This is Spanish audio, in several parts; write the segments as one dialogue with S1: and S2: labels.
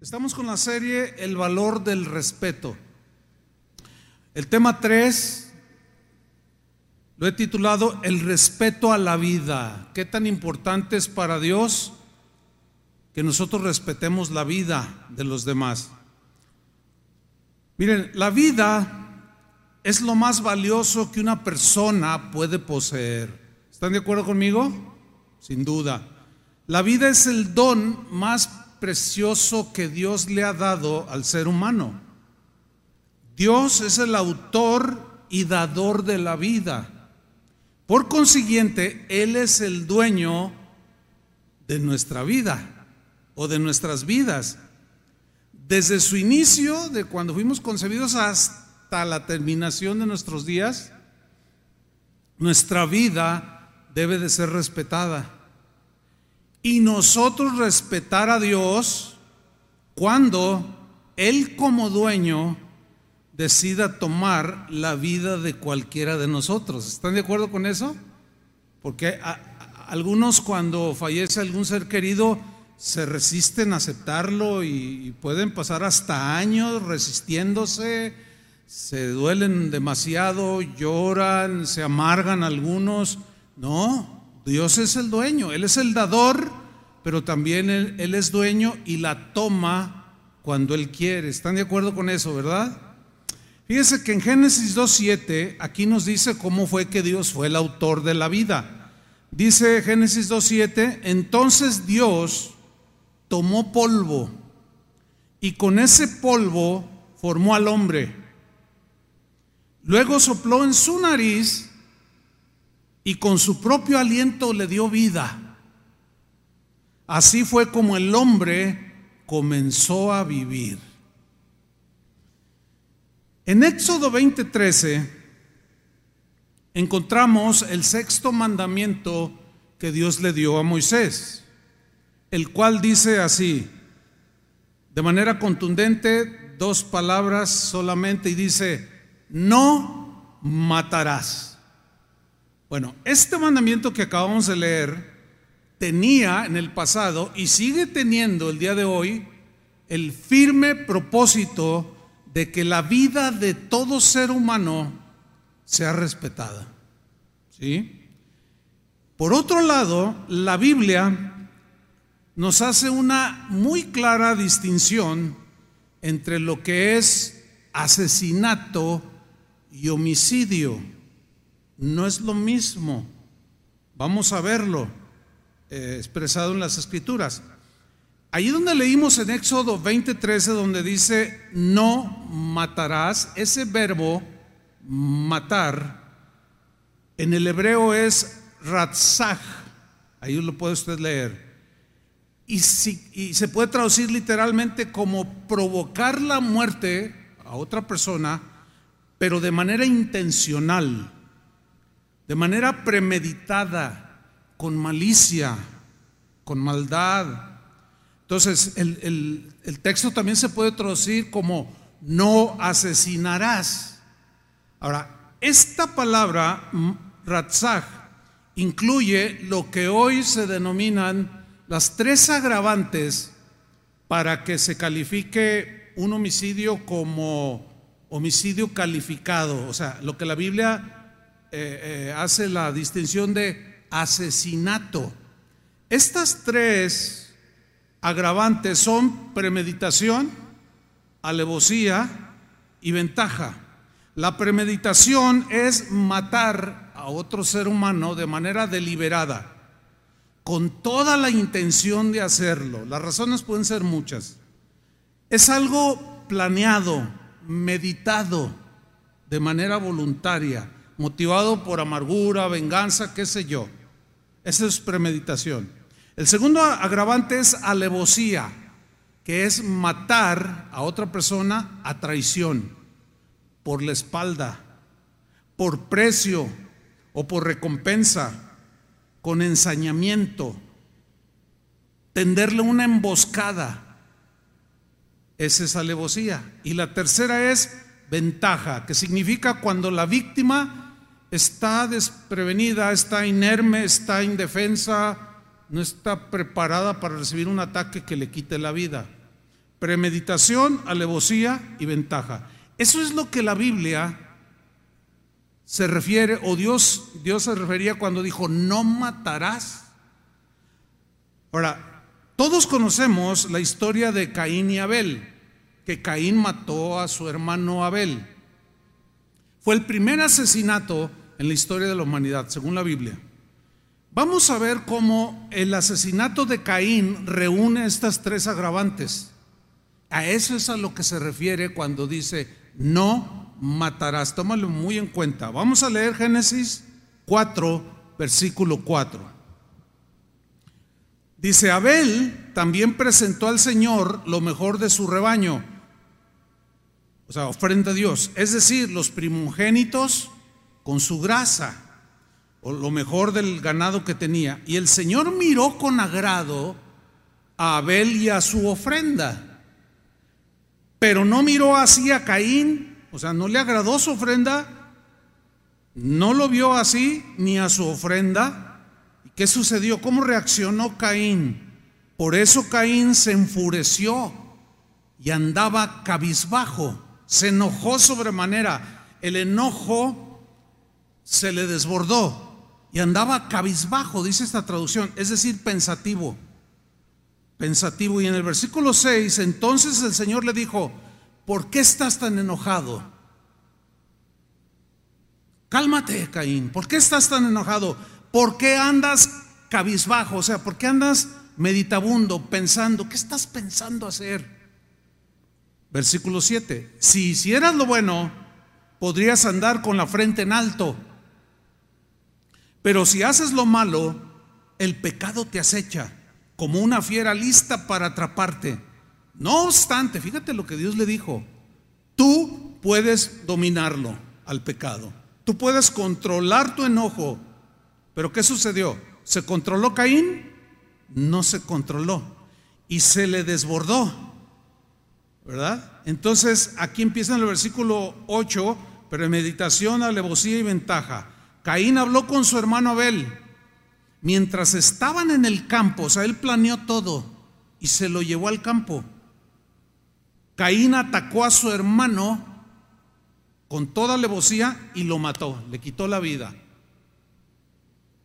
S1: Estamos con la serie El valor del respeto. El tema 3 lo he titulado El respeto a la vida. ¿Qué tan importante es para Dios que nosotros respetemos la vida de los demás? Miren, la vida es lo más valioso que una persona puede poseer. ¿Están de acuerdo conmigo? Sin duda. La vida es el don más precioso que Dios le ha dado al ser humano. Dios es el autor y dador de la vida. Por consiguiente, Él es el dueño de nuestra vida o de nuestras vidas. Desde su inicio, de cuando fuimos concebidos hasta la terminación de nuestros días, nuestra vida debe de ser respetada y nosotros respetar a Dios cuando Él como dueño decida tomar la vida de cualquiera de nosotros. ¿Están de acuerdo con eso? Porque algunos cuando fallece algún ser querido se resisten a aceptarlo y pueden pasar hasta años resistiéndose, se duelen demasiado, lloran, se amargan algunos. No, Dios es el dueño, Él es el dador, pero también Él, es dueño y la toma cuando Él quiere. ¿Están de acuerdo con eso, verdad? Fíjese que en Génesis 2.7 aquí nos dice cómo fue que Dios fue el autor de la vida. Dice Génesis 2.7, entonces Dios tomó polvo y con ese polvo formó al hombre. Luego sopló en su nariz y con su propio aliento le dio vida. Así fue como el hombre comenzó a vivir. En Éxodo 20:13 encontramos el sexto mandamiento que Dios le dio a Moisés, el cual dice así, de manera contundente, dos palabras solamente, y dice, no matarás. Bueno, este mandamiento que acabamos de leer tenía en el pasado y sigue teniendo el día de hoy el firme propósito de que la vida de todo ser humano sea respetada. ¿Sí? Por otro lado, la Biblia nos hace una muy clara distinción entre lo que es asesinato y homicidio no es lo mismo. Vamos a verlo eh, expresado en las escrituras. Allí donde leímos en Éxodo 20:13, donde dice, no matarás, ese verbo matar, en el hebreo es ratzach, ahí lo puede usted leer. Y, y se puede traducir literalmente como provocar la muerte a otra persona, pero de manera intencional de manera premeditada, con malicia, con maldad. Entonces, el, texto también se puede traducir como no asesinarás. Ahora, esta palabra, ratzach, incluye lo que hoy se denominan las tres agravantes para que se califique un homicidio como homicidio calificado, o sea, lo que la Biblia eh, eh, hace la distinción de asesinato. Estas tres agravantes son premeditación, alevosía y ventaja. La premeditación es matar a otro ser humano de manera deliberada, con toda la intención de hacerlo. Las razones pueden ser muchas. Es algo planeado, meditado, de manera voluntaria motivado por amargura, venganza, qué sé yo. Esa es premeditación. El segundo agravante es alevosía, que es matar a otra persona a traición, por la espalda, por precio o por recompensa, con ensañamiento, tenderle una emboscada. Esa es alevosía. Y la tercera es ventaja, que significa cuando la víctima está desprevenida, está inerme, está indefensa, no está preparada para recibir un ataque que le quite la vida. premeditación, alevosía y ventaja. Eso es lo que la Biblia se refiere, o Dios, Dios se refería cuando dijo, no matarás. Ahora, todos conocemos la historia de Caín y Abel, que Caín mató a su hermano Abel. Fue el primer asesinato en la historia de la humanidad, según la Biblia. Vamos a ver cómo el asesinato de Caín reúne estas tres agravantes. A eso es a lo que se refiere cuando dice, no matarás. Tómalo muy en cuenta. Vamos a leer Génesis 4, versículo 4. Dice, Abel también presentó al Señor lo mejor de su rebaño, o sea, ofrenda a Dios, es decir, los primogénitos con su grasa, o lo mejor del ganado que tenía. Y el Señor miró con agrado a Abel y a su ofrenda, pero no miró así a Caín, o sea, no le agradó su ofrenda, no lo vio así ni a su ofrenda. ¿Y qué sucedió? ¿Cómo reaccionó Caín? Por eso Caín se enfureció y andaba cabizbajo, se enojó sobremanera. El enojo se le desbordó y andaba cabizbajo, dice esta traducción, es decir, pensativo. Pensativo. Y en el versículo 6, entonces el Señor le dijo, ¿por qué estás tan enojado? Cálmate, Caín, ¿por qué estás tan enojado? ¿Por qué andas cabizbajo? O sea, ¿por qué andas meditabundo, pensando, ¿qué estás pensando hacer? Versículo 7, si hicieras lo bueno, podrías andar con la frente en alto, pero si haces lo malo, el pecado te acecha como una fiera lista para atraparte. No obstante, fíjate lo que Dios le dijo, tú puedes dominarlo al pecado, tú puedes controlar tu enojo, pero ¿qué sucedió? ¿Se controló Caín? no se controló y se le desbordó. ¿Verdad? Entonces, aquí empieza en el versículo 8, premeditación, alevosía y ventaja. Caín habló con su hermano Abel. Mientras estaban en el campo, o sea, él planeó todo y se lo llevó al campo. Caín atacó a su hermano con toda alevosía y lo mató, le quitó la vida.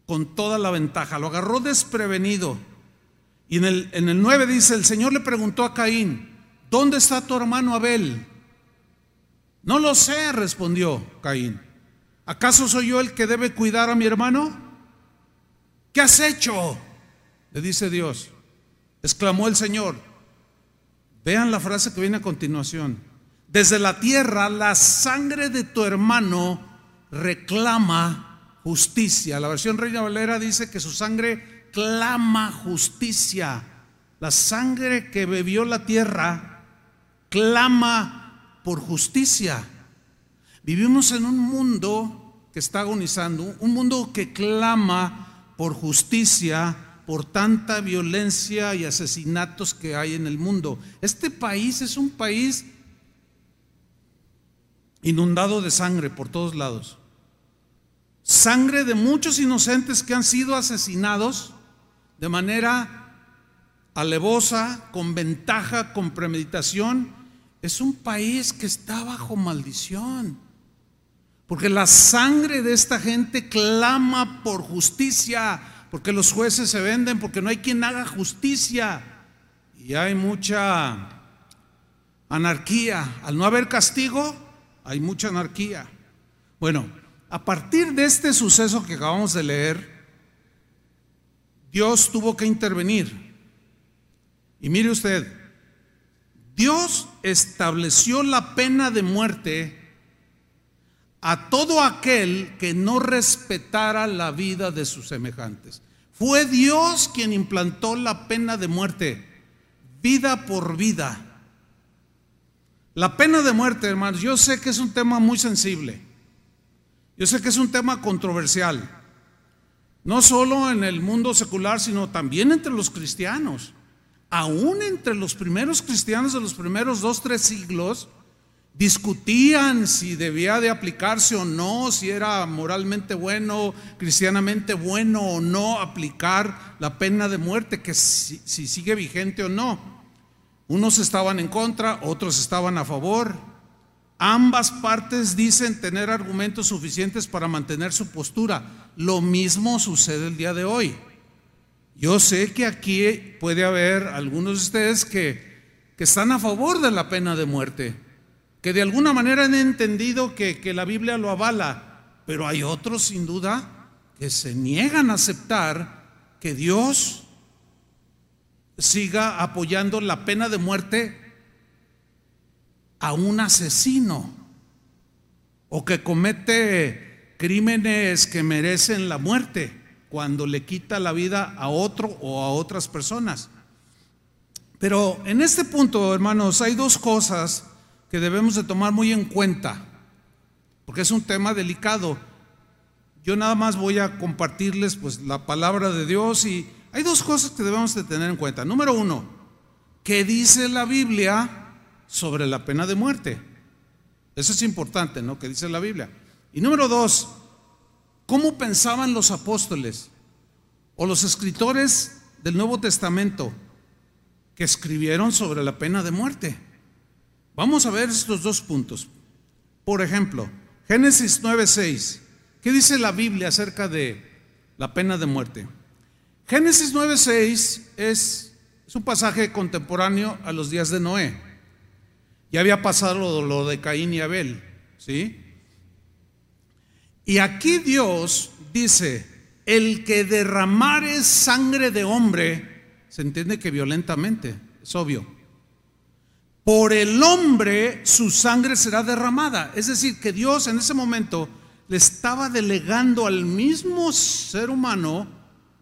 S1: Con toda la ventaja, lo agarró desprevenido y en el, en el 9 dice, el Señor le preguntó a Caín, ¿dónde está tu hermano Abel? No lo sé, respondió Caín. ¿Acaso soy yo el que debe cuidar a mi hermano? ¿Qué has hecho? Le dice Dios. Exclamó el Señor. Vean la frase que viene a continuación. Desde la tierra la sangre de tu hermano reclama justicia. La versión Reina Valera dice que su sangre clama justicia. La sangre que bebió la tierra clama por justicia. Vivimos en un mundo que está agonizando, un mundo que clama por justicia, por tanta violencia y asesinatos que hay en el mundo. Este país es un país inundado de sangre por todos lados. Sangre de muchos inocentes que han sido asesinados de manera alevosa, con ventaja, con premeditación, es un país que está bajo maldición. Porque la sangre de esta gente clama por justicia, porque los jueces se venden, porque no hay quien haga justicia. Y hay mucha anarquía. Al no haber castigo, hay mucha anarquía. Bueno, a partir de este suceso que acabamos de leer, Dios tuvo que intervenir. Y mire usted, Dios estableció la pena de muerte a todo aquel que no respetara la vida de sus semejantes. Fue Dios quien implantó la pena de muerte, vida por vida. La pena de muerte, hermanos, yo sé que es un tema muy sensible. Yo sé que es un tema controversial. No solo en el mundo secular, sino también entre los cristianos. Aún entre los primeros cristianos de los primeros dos, tres siglos, discutían si debía de aplicarse o no, si era moralmente bueno, cristianamente bueno o no aplicar la pena de muerte, que si, si sigue vigente o no. Unos estaban en contra, otros estaban a favor. Ambas partes dicen tener argumentos suficientes para mantener su postura. Lo mismo sucede el día de hoy. Yo sé que aquí puede haber algunos de ustedes que, que están a favor de la pena de muerte, que de alguna manera han entendido que, que la Biblia lo avala, pero hay otros sin duda que se niegan a aceptar que Dios siga apoyando la pena de muerte a un asesino o que comete crímenes que merecen la muerte cuando le quita la vida a otro o a otras personas. Pero en este punto, hermanos, hay dos cosas que debemos de tomar muy en cuenta, porque es un tema delicado. Yo nada más voy a compartirles pues la palabra de Dios y hay dos cosas que debemos de tener en cuenta. Número uno, ¿qué dice la Biblia sobre la pena de muerte? Eso es importante, ¿no? ¿Qué dice la Biblia? Y número dos, ¿cómo pensaban los apóstoles o los escritores del Nuevo Testamento que escribieron sobre la pena de muerte? Vamos a ver estos dos puntos. Por ejemplo, Génesis 9:6. ¿Qué dice la Biblia acerca de la pena de muerte? Génesis 9:6 es, es un pasaje contemporáneo a los días de Noé. Ya había pasado lo, de Caín y Abel, ¿sí? Y aquí Dios dice, el que derramare sangre de hombre, se entiende que violentamente, es obvio. Por el hombre su sangre será derramada. Es decir, que Dios en ese momento le estaba delegando al mismo ser humano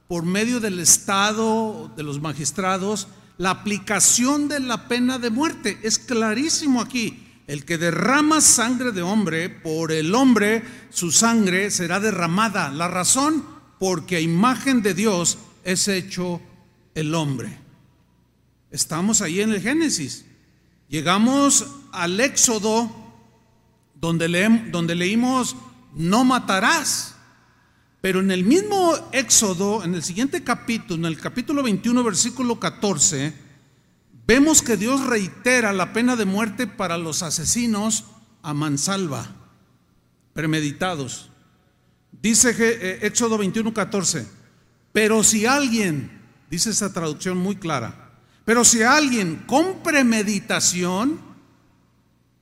S1: por medio del Estado, de los magistrados, la aplicación de la pena de muerte. Es clarísimo aquí. El que derrama sangre de hombre, por el hombre su sangre será derramada. La razón, porque a imagen de Dios es hecho el hombre. Estamos ahí en el Génesis. Llegamos al Éxodo, donde, leímos, no matarás. Pero en el mismo Éxodo, en el siguiente capítulo, en el capítulo 21, versículo 14, vemos que Dios reitera la pena de muerte para los asesinos a mansalva, premeditados. Dice eh, Éxodo 21, 14, pero si alguien, dice esa traducción muy clara, pero si alguien con premeditación,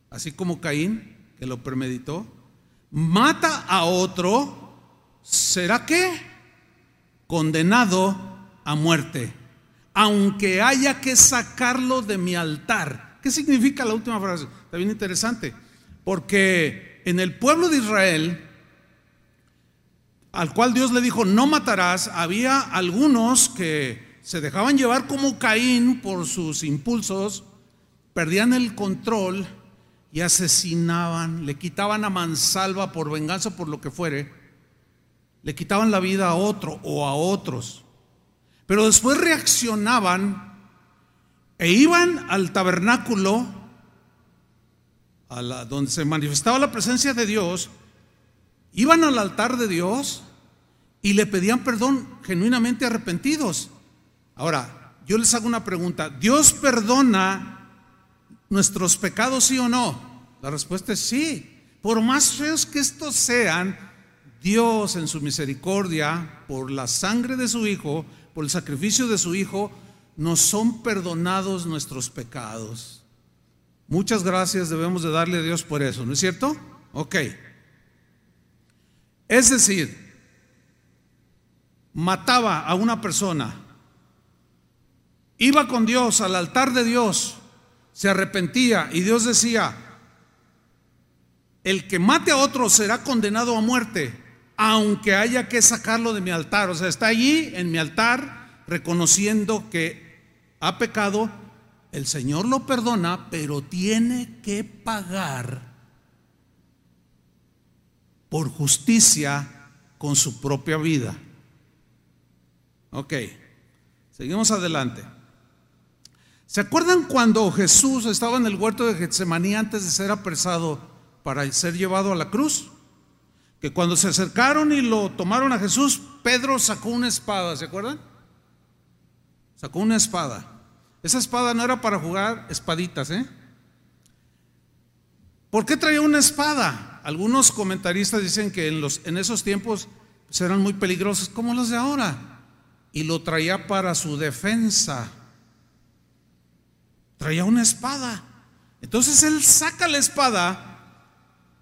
S1: así como Caín, que lo premeditó, mata a otro, será que condenado a muerte, aunque haya que sacarlo de mi altar. ¿Qué significa la última frase? Está bien interesante, porque en el pueblo de Israel, al cual Dios le dijo, no matarás, había algunos que se dejaban llevar como Caín por sus impulsos, perdían el control y asesinaban, le quitaban a mansalva por venganza, por lo que fuere le quitaban la vida a otro o a otros. Pero después reaccionaban e iban al tabernáculo, a la, donde se manifestaba la presencia de Dios, iban al altar de Dios y le pedían perdón genuinamente arrepentidos. Ahora, yo les hago una pregunta, ¿Dios perdona nuestros pecados sí o no? La respuesta es sí. Por más feos que estos sean, Dios en su misericordia, por la sangre de su Hijo, por el sacrificio de su Hijo, nos son perdonados nuestros pecados. Muchas gracias debemos de darle a Dios por eso, ¿no es cierto? Ok. Es decir, mataba a una persona, iba con Dios al altar de Dios, se arrepentía y Dios decía, el que mate a otro será condenado a muerte, aunque haya que sacarlo de mi altar. O sea, está allí en mi altar reconociendo que ha pecado, el Señor lo perdona, pero tiene que pagar por justicia con su propia vida. Ok, seguimos adelante. ¿Se acuerdan cuando Jesús estaba en el huerto de Getsemaní antes de ser apresado para ser llevado a la cruz? que cuando se acercaron y lo tomaron a Jesús, Pedro sacó una espada, ¿se acuerdan? Sacó una espada. Esa espada no era para jugar espaditas, ¿eh? ¿Por qué traía una espada? Algunos comentaristas dicen que en, esos tiempos pues, eran muy peligrosos, como los de ahora. Y lo traía para su defensa. Traía una espada. Entonces él saca la espada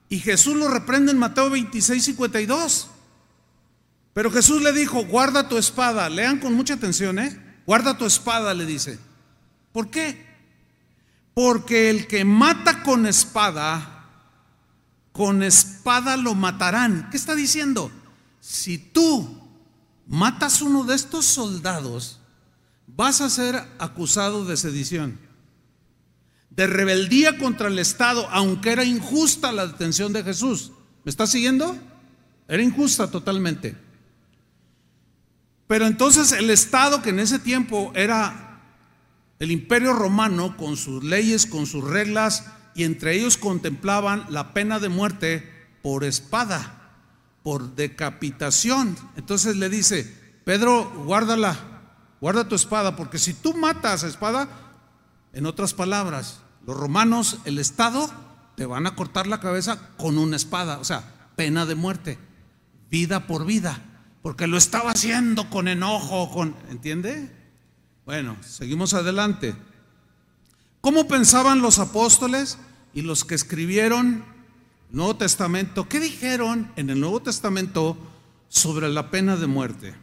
S1: y Jesús lo reprende en Mateo 26, 52. Pero Jesús le dijo, guarda tu espada. Lean con mucha atención, ¿eh? Guarda tu espada, le dice. ¿Por qué? Porque el que mata con espada, con espada lo matarán. ¿Qué está diciendo? Si tú matas uno de estos soldados, vas a ser acusado de sedición, de rebeldía contra el Estado, aunque era injusta la detención de Jesús. ¿Me está siguiendo? Era injusta totalmente. Pero entonces el Estado que en ese tiempo era el imperio romano con sus leyes, con sus reglas, y entre ellos contemplaban la pena de muerte por espada, por decapitación. Entonces le dice, Pedro, guárdala, guarda tu espada, porque si tú matas a espada, en otras palabras, los romanos, el Estado, te van a cortar la cabeza con una espada, o sea, pena de muerte, vida por vida porque lo estaba haciendo con enojo, con, ¿entiende? Bueno, seguimos adelante. ¿Cómo pensaban los apóstoles y los que escribieron el Nuevo Testamento? ¿Qué dijeron en el Nuevo Testamento sobre la pena de muerte?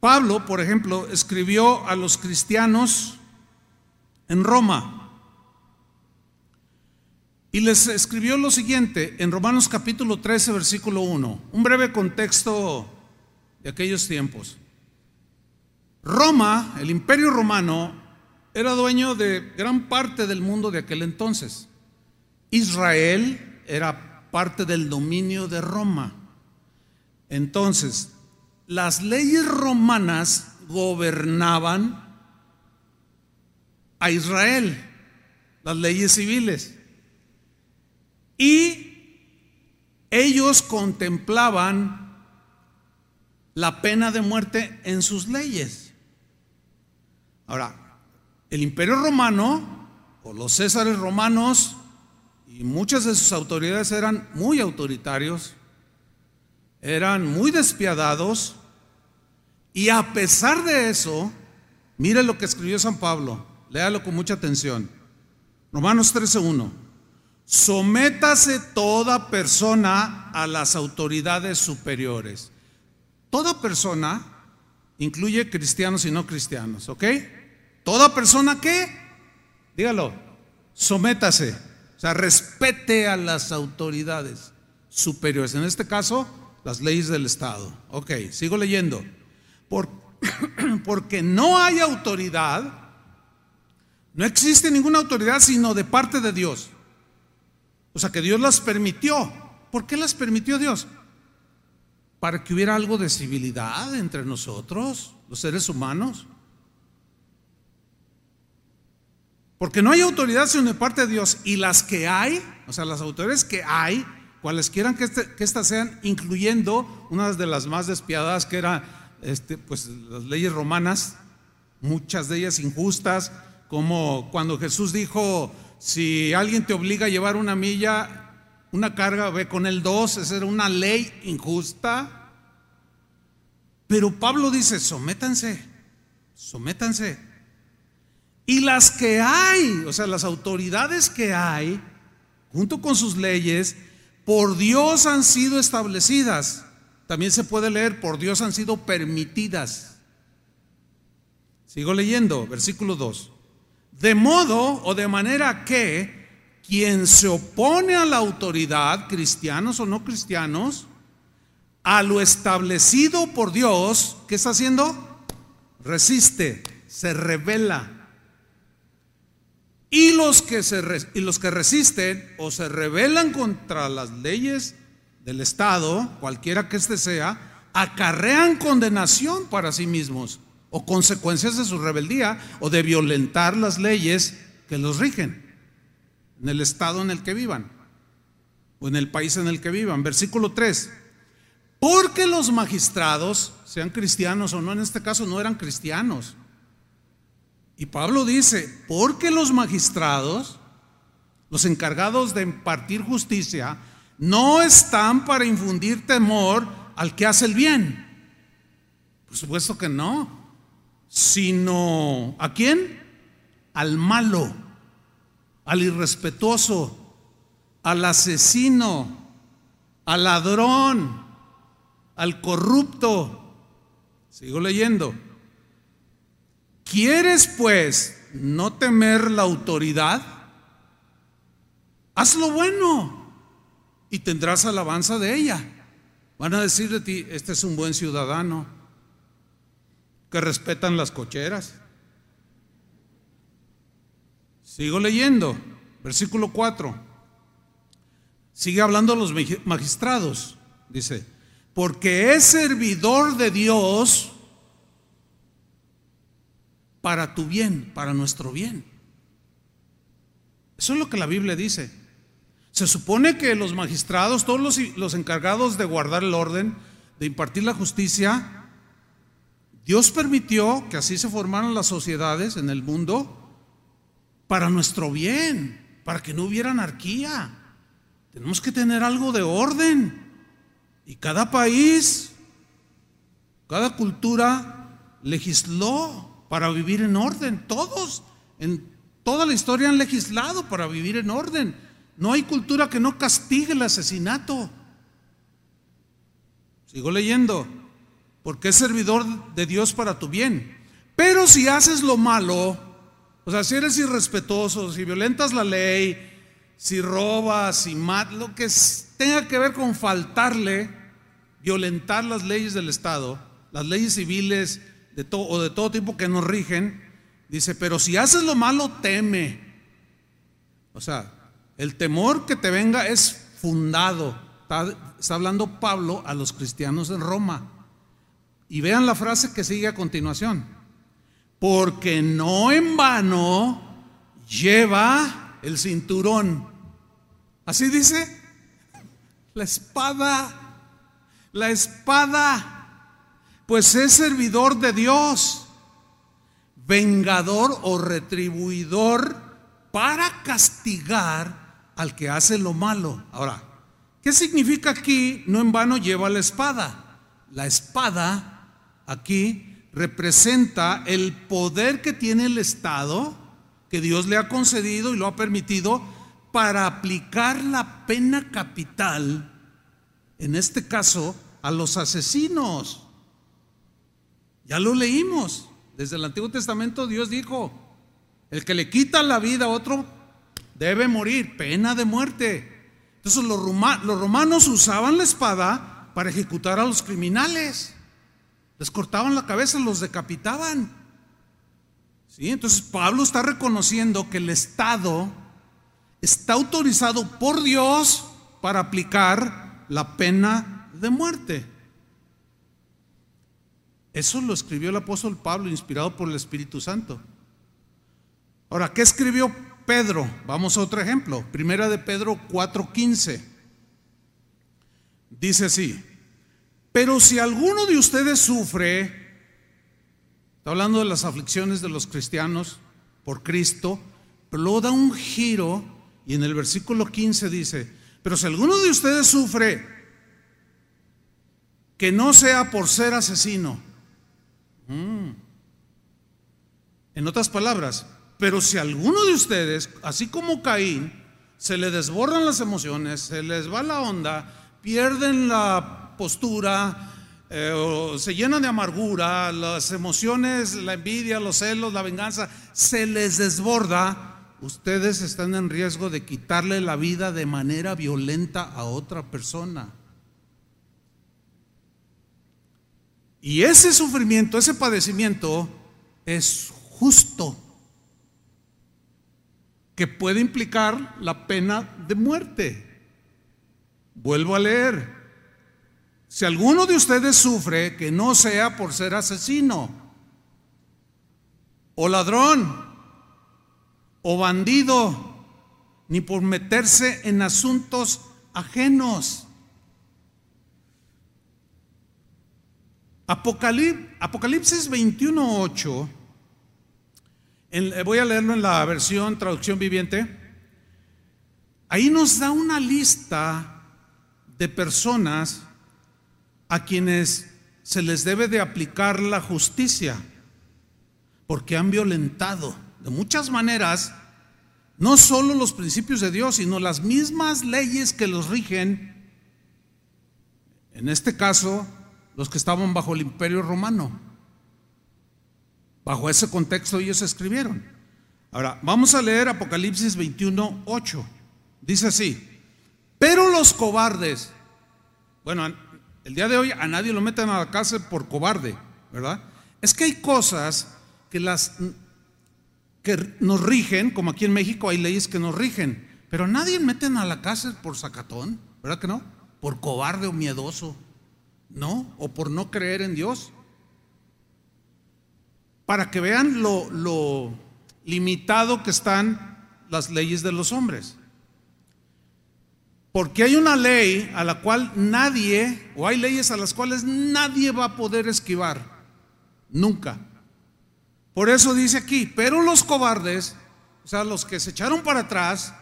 S1: Pablo, por ejemplo, escribió a los cristianos en Roma y les escribió lo siguiente en Romanos capítulo 13, versículo 1, un breve contexto de aquellos tiempos. Roma, el imperio romano, era dueño de gran parte del mundo de aquel entonces. Israel era parte del dominio de Roma. Entonces, las leyes romanas gobernaban a Israel, las leyes civiles. Y ellos contemplaban la pena de muerte en sus leyes. Ahora, el imperio romano o los césares romanos y muchas de sus autoridades eran muy autoritarios, eran muy despiadados y a pesar de eso, mire lo que escribió San Pablo, léalo con mucha atención. Romanos 13:1. Sométase toda persona a las autoridades superiores. Toda persona incluye cristianos y no cristianos, ¿ok? Toda persona que, dígalo, sométase, o sea, respete a las autoridades superiores, en este caso, las leyes del Estado. Ok, sigo leyendo. porque no hay autoridad, no existe ninguna autoridad sino de parte de Dios. O sea que Dios las permitió. ¿Por qué las permitió Dios? Para que hubiera algo de civilidad entre nosotros, los seres humanos. Porque no hay autoridad sino de parte de Dios. Y las que hay, o sea, las autoridades que hay, cuales quieran que, este, estas sean, incluyendo una de las más despiadadas que eran este, pues, las leyes romanas, muchas de ellas injustas, como cuando Jesús dijo, si alguien te obliga a llevar una milla, una carga, ve con el dos, esa era una ley injusta. Pero Pablo dice, sométanse, sométanse. Y las que hay, o sea, las autoridades que hay, junto con sus leyes, por Dios han sido establecidas. También se puede leer, por Dios han sido permitidas. Sigo leyendo, versículo 2. De modo o de manera que quien se opone a la autoridad, cristianos o no cristianos, a lo establecido por Dios, ¿qué está haciendo? Resiste, se revela. Y los que, se, y los que resisten o se rebelan contra las leyes del Estado, cualquiera que éste sea, acarrean condenación para sí mismos o consecuencias de su rebeldía o de violentar las leyes que los rigen en el estado en el que vivan o en el país en el que vivan. Versículo 3. Porque los magistrados, sean cristianos o no, en este caso no eran cristianos. Y Pablo dice, porque los magistrados, los encargados de impartir justicia, no están para infundir temor al que hace el bien. Por supuesto que no, sino ¿a quién? Al malo, al irrespetuoso, al asesino, al ladrón, al corrupto. Sigo leyendo. ¿Quieres pues no temer la autoridad? Haz lo bueno y tendrás alabanza de ella. Van a decir de ti, este es un buen ciudadano, que respetan las cocheras. Sigo leyendo, versículo 4. Sigue hablando los magistrados, dice, porque es servidor de Dios para tu bien, para nuestro bien. Eso es lo que la Biblia dice. Se supone que los magistrados, todos los, encargados de guardar el orden, de impartir la justicia, Dios permitió que así se formaran las sociedades en el mundo para nuestro bien, para que no hubiera anarquía. Tenemos que tener algo de orden. Y cada país, cada cultura legisló para vivir en orden. Todos en toda la historia han legislado para vivir en orden. No hay cultura que no castigue el asesinato. Sigo leyendo, porque es servidor de Dios para tu bien. Pero si haces lo malo, o sea, si eres irrespetuoso, si violentas la ley, si robas, si matas, lo que tenga que ver con faltarle, violentar las leyes del Estado, las leyes civiles, de todo, o de todo tipo que nos rigen, dice, pero si haces lo malo, teme. O sea, el temor que te venga es fundado. Está, está hablando Pablo a los cristianos en Roma. Y vean la frase que sigue a continuación. Porque no en vano lleva el cinturón. Así dice. La espada. La espada pues es servidor de Dios, vengador o retribuidor para castigar al que hace lo malo. Ahora, ¿qué significa aquí? No en vano lleva la espada. La espada aquí representa el poder que tiene el Estado, que Dios le ha concedido y lo ha permitido, para aplicar la pena capital, en este caso, a los asesinos. Ya lo leímos. Desde el Antiguo Testamento Dios dijo, el que le quita la vida a otro debe morir, pena de muerte. Entonces los, romanos usaban la espada para ejecutar a los criminales. Les cortaban la cabeza, los decapitaban. ¿Sí? Entonces Pablo está reconociendo que el Estado está autorizado por Dios para aplicar la pena de muerte. Eso lo escribió el apóstol Pablo, inspirado por el Espíritu Santo. Ahora, ¿qué escribió Pedro? Vamos a otro ejemplo. Primera de Pedro 4:15. Dice así, pero si alguno de ustedes sufre, está hablando de las aflicciones de los cristianos por Cristo, pero da un giro y en el versículo 15 dice, pero si alguno de ustedes sufre, que no sea por ser asesino, Mm. En otras palabras, pero si alguno de ustedes, así como Caín, se le desbordan las emociones, se les va la onda, pierden la postura, eh, se llenan de amargura, las emociones, la envidia, los celos, la venganza, se les desborda, ustedes están en riesgo de quitarle la vida de manera violenta a otra persona. Y ese sufrimiento, ese padecimiento es justo, que puede implicar la pena de muerte. Vuelvo a leer. Si alguno de ustedes sufre, que no sea por ser asesino, o ladrón, o bandido, ni por meterse en asuntos ajenos Apocalipsis 21.8 Eh, voy a leerlo en la versión traducción viviente. Ahí nos da una lista de personas a quienes se les debe de aplicar la justicia, porque han violentado de muchas maneras no solo los principios de Dios, sino las mismas leyes que los rigen, en este caso, los que estaban bajo el imperio romano. Bajo ese contexto ellos escribieron. Ahora, vamos a leer Apocalipsis 21, 8. Dice así, pero los cobardes, bueno, el día de hoy a nadie lo meten a la cárcel por cobarde, ¿verdad? Es que hay cosas que las que nos rigen, como aquí en México hay leyes que nos rigen, pero nadie meten a la cárcel por sacatón, ¿verdad que no? Por cobarde o miedoso, ¿no? O por no creer en Dios. Para que vean lo limitado que están las leyes de los hombres. Porque hay una ley a la cual nadie, o hay leyes a las cuales nadie va a poder esquivar. Nunca. Por eso dice aquí, pero los cobardes, o sea, los que se echaron para atrás,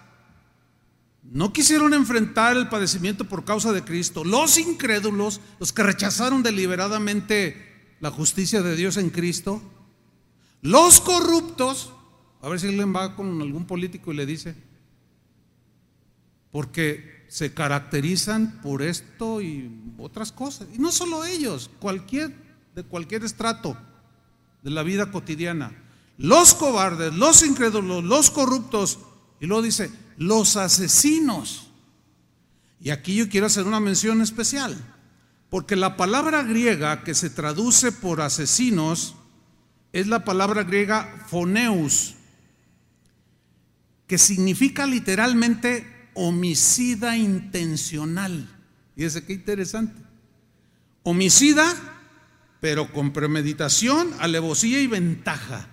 S1: no quisieron enfrentar el padecimiento por causa de Cristo, los incrédulos, los que rechazaron deliberadamente la justicia de Dios en Cristo, los corruptos, a ver si alguien va con algún político y le dice, porque se caracterizan por esto y otras cosas, y no solo ellos, cualquier de cualquier estrato de la vida cotidiana. Los cobardes, los incrédulos, los corruptos, y luego dice, los asesinos. Y aquí yo quiero hacer una mención especial, porque la palabra griega que se traduce por asesinos es la palabra griega foneus, que significa literalmente homicida intencional. Y ese qué interesante. Homicida pero con premeditación, alevosía y ventaja.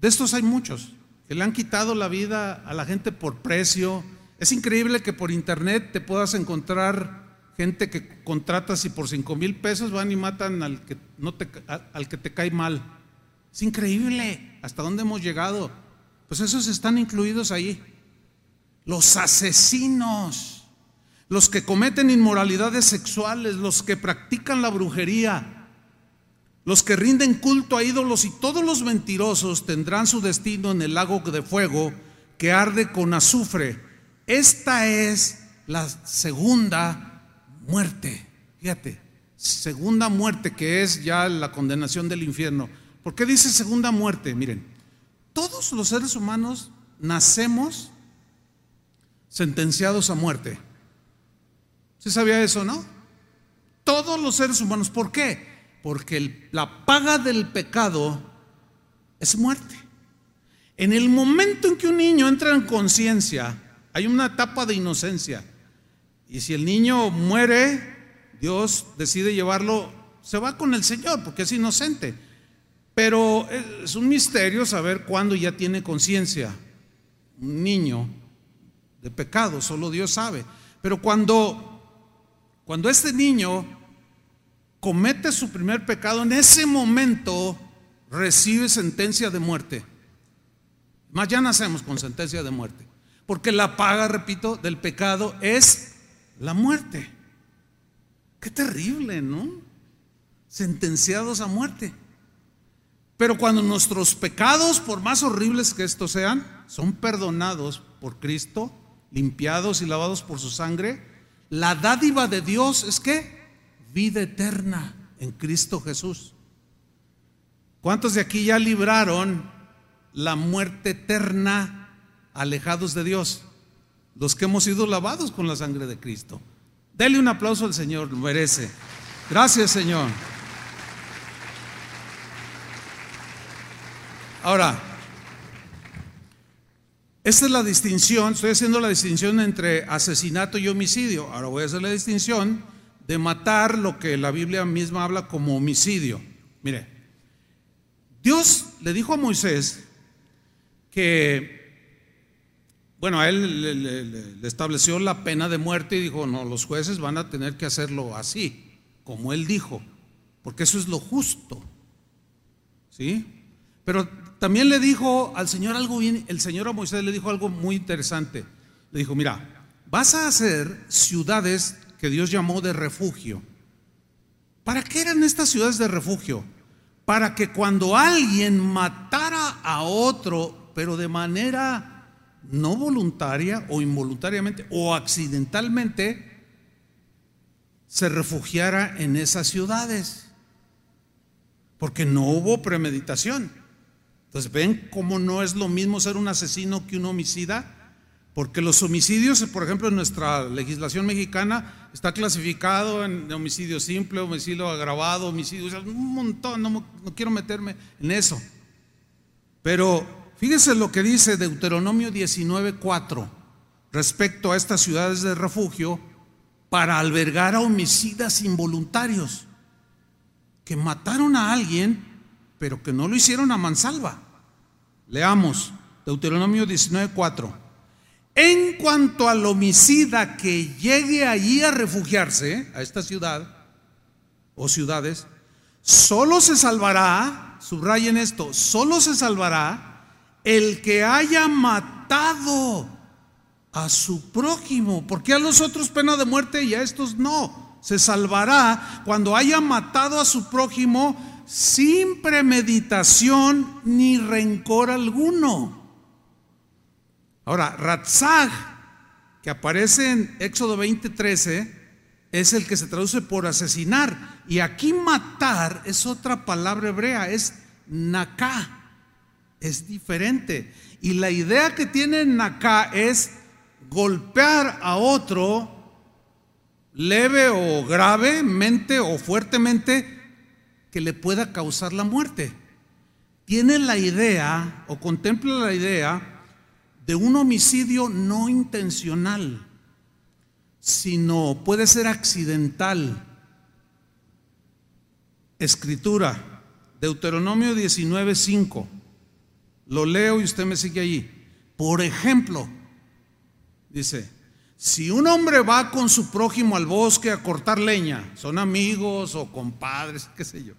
S1: De estos hay muchos que le han quitado la vida a la gente por precio. Es increíble que por internet te puedas encontrar gente que contratas y por cinco mil pesos van y matan al que, no te, al que te cae mal. Es increíble hasta dónde hemos llegado. Pues esos están incluidos ahí. Los asesinos los que cometen inmoralidades sexuales, los que practican la brujería, los que rinden culto a ídolos y todos los mentirosos tendrán su destino en el lago de fuego que arde con azufre. Esta es la segunda muerte. Fíjate, segunda muerte que es ya la condenación del infierno. ¿Por qué dice segunda muerte? Miren, todos los seres humanos nacemos sentenciados a muerte. ¿Se sabía eso, no? Todos los seres humanos. ¿Por qué? Porque la paga del pecado es muerte. En el momento en que un niño entra en conciencia, hay una etapa de inocencia. Y si el niño muere, Dios decide llevarlo, se va con el Señor porque es inocente. Pero es un misterio saber cuándo ya tiene conciencia un niño de pecado, solo Dios sabe. Pero cuando cuando este niño comete su primer pecado, en ese momento recibe sentencia de muerte. Más ya nacemos con sentencia de muerte. Porque la paga, repito, del pecado es la muerte. Qué terrible, ¿no? Sentenciados a muerte. Pero cuando nuestros pecados, por más horribles que estos sean, son perdonados por Cristo, limpiados y lavados por su sangre, la dádiva de Dios es que vida eterna en Cristo Jesús. ¿Cuántos de aquí ya libraron la muerte eterna alejados de Dios? Los que hemos sido lavados con la sangre de Cristo. Dele un aplauso al Señor, lo merece. Gracias, Señor. Ahora, esta es la distinción, estoy haciendo la distinción entre asesinato y homicidio. Ahora voy a hacer la distinción de matar lo que la Biblia misma habla como homicidio. Mire, Dios le dijo a Moisés que, bueno, a él le, estableció la pena de muerte y dijo, no, los jueces van a tener que hacerlo así, como él dijo, porque eso es lo justo. ¿Sí? Pero también le dijo al Señor algo bien, el Señor a Moisés le dijo algo muy interesante. Le dijo, mira, vas a hacer ciudades que Dios llamó de refugio. ¿Para qué eran estas ciudades de refugio? Para que cuando alguien matara a otro, pero de manera no voluntaria o involuntariamente o accidentalmente, se refugiara en esas ciudades. Porque no hubo premeditación. Entonces, ¿ven cómo no es lo mismo ser un asesino que un homicida? Porque los homicidios, por ejemplo, en nuestra legislación mexicana está clasificado en homicidio simple, homicidio agravado, homicidio, un montón, no, no quiero meterme en eso. Pero fíjese lo que dice Deuteronomio 19:4 respecto a estas ciudades de refugio para albergar a homicidas involuntarios que mataron a alguien, pero que no lo hicieron a mansalva. Leamos Deuteronomio 19:4. En cuanto al homicida que llegue allí a refugiarse, a esta ciudad o ciudades, solo se salvará, subrayen esto, solo se salvará el que haya matado a su prójimo. porque a los otros pena de muerte y a estos no? Se salvará cuando haya matado a su prójimo sin premeditación ni rencor alguno. Ahora, Ratzag, que aparece en Éxodo 20:13, es el que se traduce por asesinar. Y aquí matar es otra palabra hebrea, es naká, es diferente. Y la idea que tiene naká es golpear a otro leve o gravemente o fuertemente que le pueda causar la muerte. Tiene la idea o contempla la idea de un homicidio no intencional, sino puede ser accidental. Escritura, Deuteronomio 19:5. Lo leo y usted me sigue allí. Por ejemplo, dice, si un hombre va con su prójimo al bosque a cortar leña, son amigos o compadres, qué sé yo.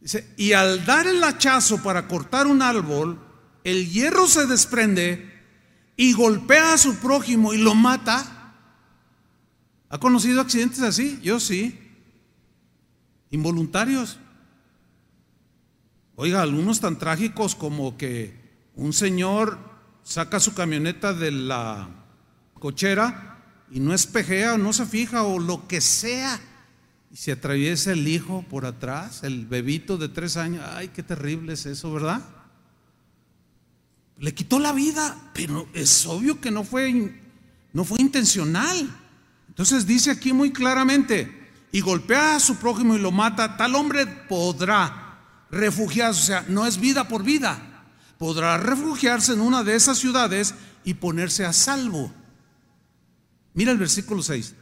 S1: Dice, y al dar el hachazo para cortar un árbol, el hierro se desprende y golpea a su prójimo y lo mata. ¿Ha conocido accidentes así? Yo sí. Involuntarios. Oiga, algunos tan trágicos como que un señor saca su camioneta de la cochera y no espejea no se fija o lo que sea y se atraviesa el hijo por atrás, el bebito de tres años. Ay, qué terrible es eso, ¿verdad? Le quitó la vida, pero es obvio que no fue, no fue intencional. Entonces dice aquí muy claramente, y golpea a su prójimo y lo mata, tal hombre podrá refugiarse, o sea, no es vida por vida, podrá refugiarse en una de esas ciudades y ponerse a salvo. Mira el versículo 6.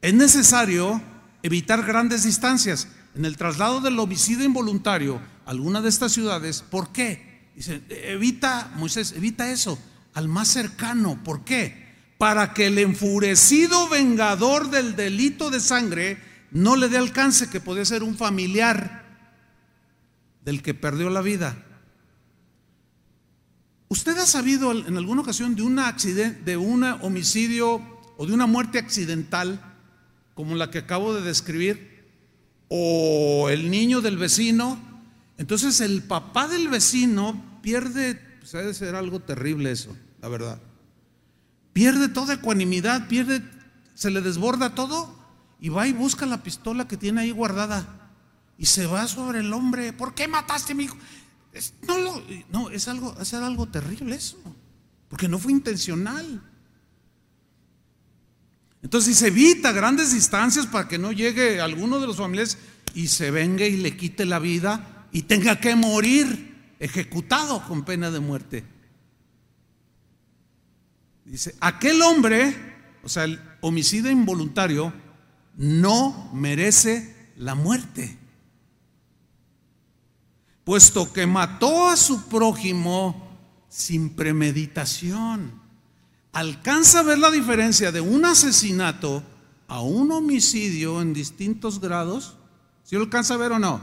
S1: Es necesario evitar grandes distancias en el traslado del homicidio involuntario a alguna de estas ciudades. ¿Por qué? Dice, evita, Moisés, evita eso al más cercano. ¿Por qué? Para que el enfurecido vengador del delito de sangre no le dé alcance, que puede ser un familiar del que perdió la vida. ¿Usted ha sabido en alguna ocasión de un accidente, de un homicidio o de una muerte accidental como la que acabo de describir? ¿O el niño del vecino? Entonces el papá del vecino pierde, pues debe ser algo terrible eso, la verdad. Pierde toda ecuanimidad, pierde, se le desborda todo y va y busca la pistola que tiene ahí guardada y se va sobre el hombre. ¿Por qué mataste a mi hijo? no, es algo, es algo terrible eso, porque no fue intencional. Entonces, se evita grandes distancias para que no llegue alguno de los familiares y se venga y le quite la vida y tenga que morir ejecutado con pena de muerte. Dice, aquel hombre, o sea, el homicidio involuntario, no merece la muerte, puesto que mató a su prójimo sin premeditación. Alcanza a ver la diferencia de un asesinato a un homicidio en distintos grados. ¿Si lo alcanza a ver o no?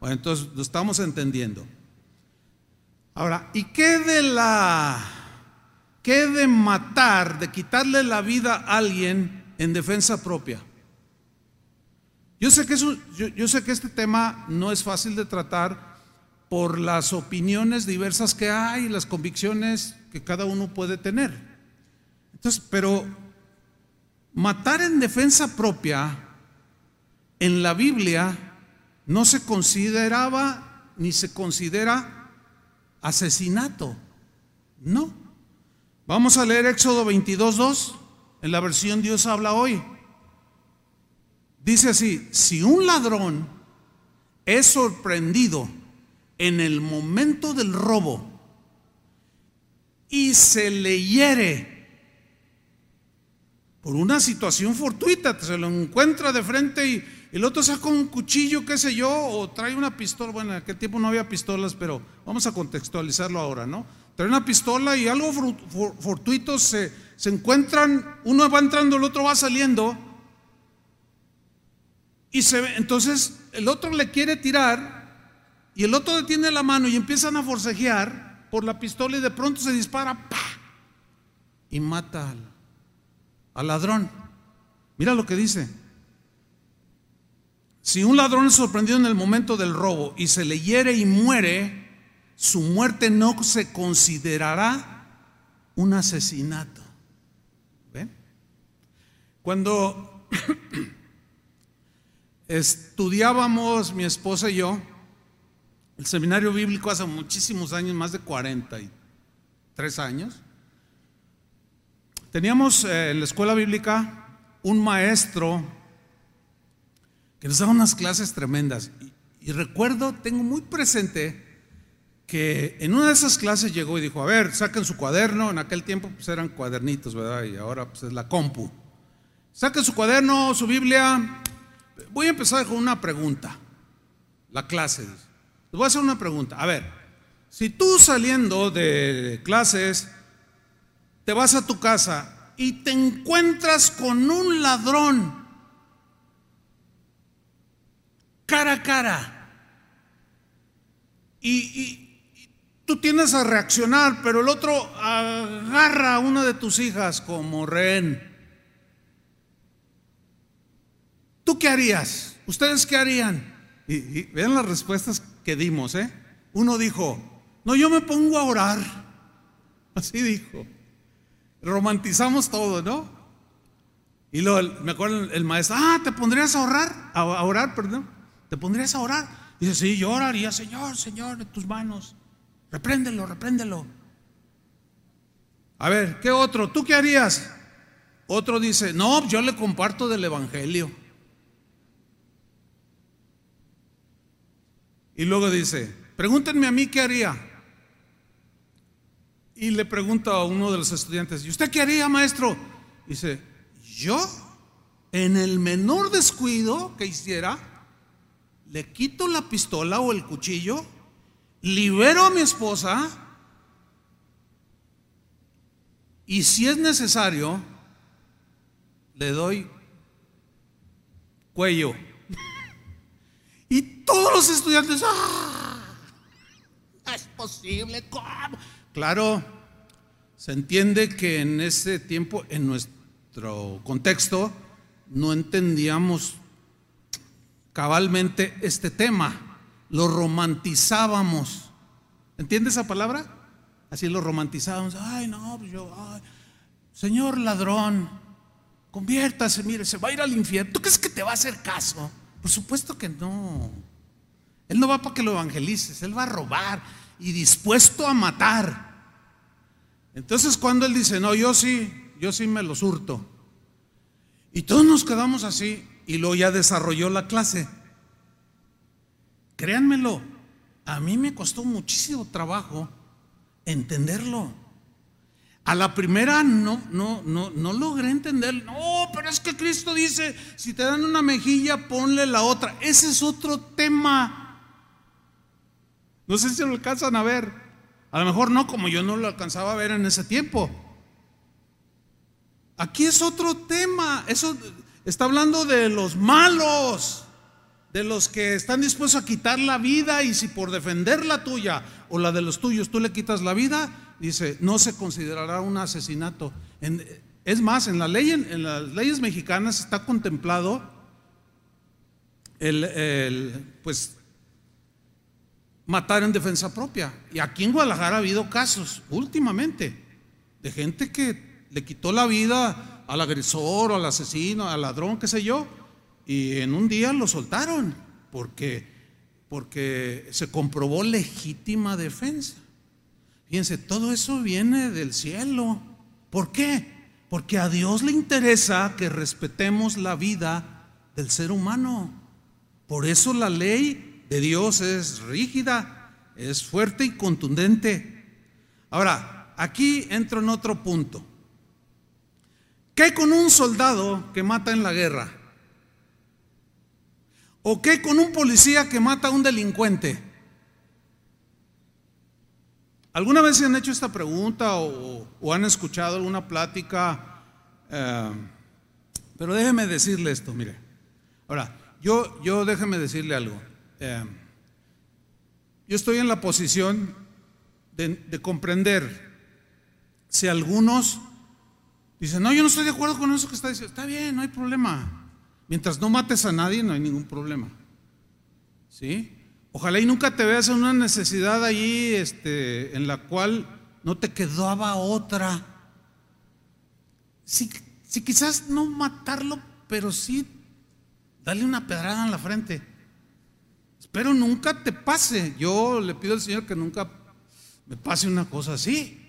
S1: Bueno, entonces lo estamos entendiendo. Ahora, ¿y qué de la qué de matar, de quitarle la vida a alguien en defensa propia? Yo sé que eso, yo sé que este tema no es fácil de tratar por las opiniones diversas que hay, las convicciones que cada uno puede tener. Entonces, pero matar en defensa propia en la Biblia no se consideraba ni se considera asesinato. No. Vamos a leer Éxodo 22.2 en la versión Dios habla hoy. Dice así, si un ladrón es sorprendido en el momento del robo y se le hiere por una situación fortuita, se lo encuentra de frente y el otro saca un cuchillo, qué sé yo, o trae una pistola, bueno, en aquel tiempo no había pistolas, pero vamos a contextualizarlo ahora, ¿no? Trae una pistola y algo fortuito se, se encuentran, uno va entrando, el otro va saliendo, y se, entonces el otro le quiere tirar y el otro detiene la mano y empiezan a forcejear por la pistola y de pronto se dispara ¡pa! y mata al, al ladrón. Mira lo que dice. Si un ladrón es sorprendido en el momento del robo y se le hiere y muere, su muerte no se considerará un asesinato. ¿Ven? Cuando estudiábamos mi esposa y yo, el seminario bíblico hace muchísimos años, más de 43 años. Teníamos eh, en la escuela bíblica un maestro que nos daba unas clases tremendas. Y, recuerdo, tengo muy presente que en una de esas clases llegó y dijo, a ver, saquen su cuaderno, en aquel tiempo pues eran cuadernitos, ¿verdad? Y ahora pues es la compu. Saquen su cuaderno, su Biblia. Voy a empezar con una pregunta. La clase. Les voy a hacer una pregunta. A ver, si tú saliendo de clases te vas a tu casa y te encuentras con un ladrón cara a cara y, tú tienes a reaccionar, pero el otro agarra a una de tus hijas como rehén. ¿Tú qué harías? ¿Ustedes qué harían? Y, y vean las respuestas que dimos, ¿eh? Uno dijo, no, yo me pongo a orar. Así dijo. Romantizamos todo, ¿no? Y luego me acuerdo el maestro, ah, ¿te pondrías a orar? A, orar, perdón. ¿Te pondrías a orar? dice, sí, yo oraría, Señor, Señor, de tus manos. Repréndelo, repréndelo. A ver, ¿qué otro? ¿Tú qué harías? Otro dice, no, yo le comparto del Evangelio. Y luego dice, pregúntenme a mí qué haría. Y le pregunta a uno de los estudiantes, ¿y usted qué haría, maestro? Dice, yo, en el menor descuido que hiciera, le quito la pistola o el cuchillo, libero a mi esposa y si es necesario, le doy cuello. Y todos los estudiantes, ¡ah! ¿Es posible? ¿Cómo? Claro, se entiende que en ese tiempo, en nuestro contexto, no entendíamos cabalmente este tema, lo romantizábamos. ¿Entiende esa palabra? Así lo romantizábamos. Ay, no, pues yo, ay, señor ladrón, conviértase, mire, se va a ir al infierno. ¿Tú crees que te va a hacer caso? Por supuesto que no. Él no va para que lo evangelices, él va a robar y dispuesto a matar. Entonces cuando él dice, no, yo sí, yo sí me lo surto. Y todos nos quedamos así y luego ya desarrolló la clase. Créanmelo, a mí me costó muchísimo trabajo entenderlo. A la primera no, no, no, no logré entender. No, pero es que Cristo dice, si te dan una mejilla, ponle la otra. Ese es otro tema. No sé si lo alcanzan a ver. A lo mejor no, como yo no lo alcanzaba a ver en ese tiempo. Aquí es otro tema. Eso está hablando de los malos, de los que están dispuestos a quitar la vida y si por defender la tuya o la de los tuyos tú le quitas la vida, dice, no se considerará un asesinato. es más, en, la ley, en, las leyes mexicanas está contemplado el, pues, matar en defensa propia. Y aquí en Guadalajara ha habido casos últimamente de gente que le quitó la vida al agresor o al asesino, al ladrón, qué sé yo, y en un día lo soltaron porque, porque se comprobó legítima defensa. Fíjense, todo eso viene del cielo. ¿Por qué? Porque a Dios le interesa que respetemos la vida del ser humano. Por eso la ley de Dios es rígida, es fuerte y contundente. Ahora, aquí entro en otro punto. ¿Qué con un soldado que mata en la guerra? ¿O qué con un policía que mata a un delincuente? ¿Alguna vez se han hecho esta pregunta o, han escuchado alguna plática? Eh, pero déjeme decirle esto, mire. Ahora, yo, yo déjeme decirle algo. Eh, yo estoy en la posición de, de, comprender si algunos dicen, no, yo no estoy de acuerdo con eso que está diciendo. Está bien, no hay problema. Mientras no mates a nadie, no hay ningún problema. ¿Sí? Ojalá y nunca te veas en una necesidad allí este, en la cual no te quedaba otra. Si, si quizás no matarlo, pero sí Dale una pedrada en la frente. Espero nunca te pase. Yo le pido al Señor que nunca me pase una cosa así.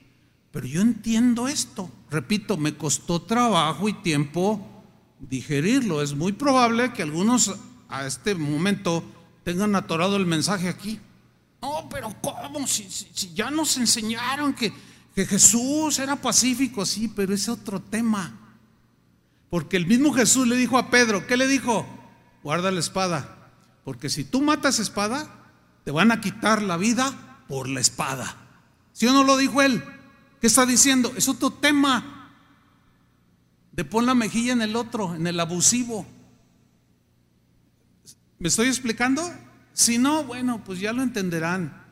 S1: Pero yo entiendo esto. Repito, me costó trabajo y tiempo digerirlo. Es muy probable que algunos a este momento tengan atorado el mensaje aquí. No, pero ¿cómo? Si, ya nos enseñaron que, que Jesús era pacífico, sí, pero es otro tema. Porque el mismo Jesús le dijo a Pedro, ¿qué le dijo? guarda la espada, porque si tú matas espada, te van a quitar la vida por la espada. ¿Sí o no lo dijo él? ¿Qué está diciendo? Es otro tema de pon la mejilla en el otro, en el abusivo. ¿Me estoy explicando? Si no, bueno, pues ya lo entenderán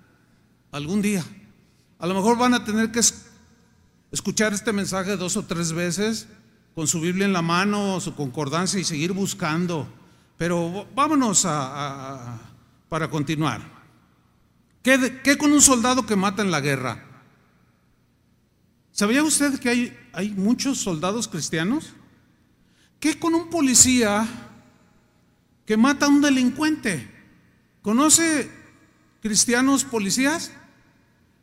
S1: algún día. A lo mejor van a tener que escuchar este mensaje dos o tres veces con su Biblia en la mano, su concordancia y seguir buscando pero vámonos a, para continuar. ¿Qué, ¿Qué, con un soldado que mata en la guerra? ¿Sabía usted que hay, hay muchos soldados cristianos? ¿Qué con un policía que mata a un delincuente? ¿Conoce cristianos policías?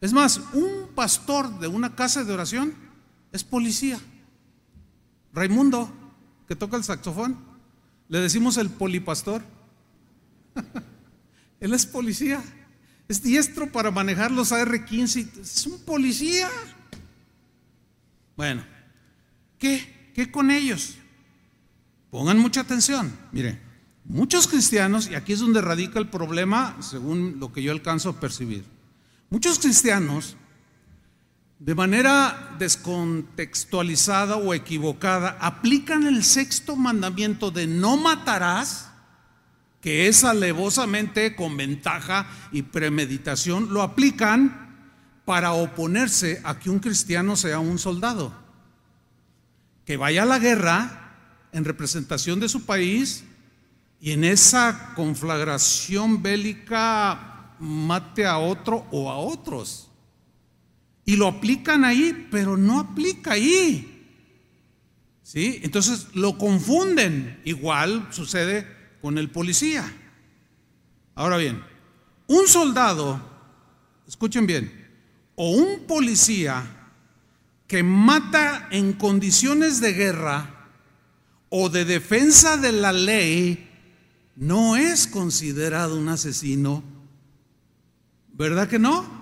S1: Es más, un pastor de una casa de oración es policía. Raimundo, que toca el saxofón. Le decimos el polipastor. Él es policía. Es diestro para manejar los AR-15. Es un policía. Bueno, ¿qué? ¿Qué con ellos? Pongan mucha atención. Mire, muchos cristianos, y aquí es donde radica el problema, según lo que yo alcanzo a percibir. Muchos cristianos de manera descontextualizada o equivocada, aplican el sexto mandamiento de no matarás, que es alevosamente con ventaja y premeditación, lo aplican para oponerse a que un cristiano sea un soldado, que vaya a la guerra en representación de su país y en esa conflagración bélica mate a otro o a otros. Y lo aplican ahí, pero no aplica ahí. ¿Sí? Entonces lo confunden. Igual sucede con el policía. Ahora bien, un soldado, escuchen bien, o un policía que mata en condiciones de guerra o de defensa de la ley, no es considerado un asesino. ¿Verdad que no?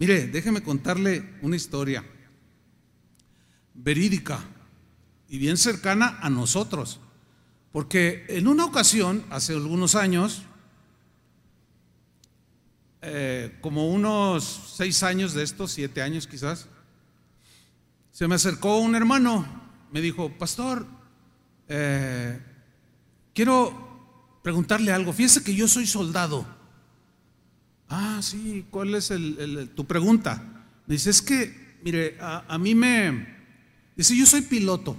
S1: Mire, déjeme contarle una historia verídica y bien cercana a nosotros. Porque en una ocasión, hace algunos años, eh, como unos seis años de estos, siete años quizás, se me acercó un hermano, me dijo, pastor, eh, quiero, preguntarle algo. Fíjese que yo soy soldado. Ah, sí, ¿cuál es tu pregunta? Me dice, es que, mire, a, mí me... Dice, yo soy piloto.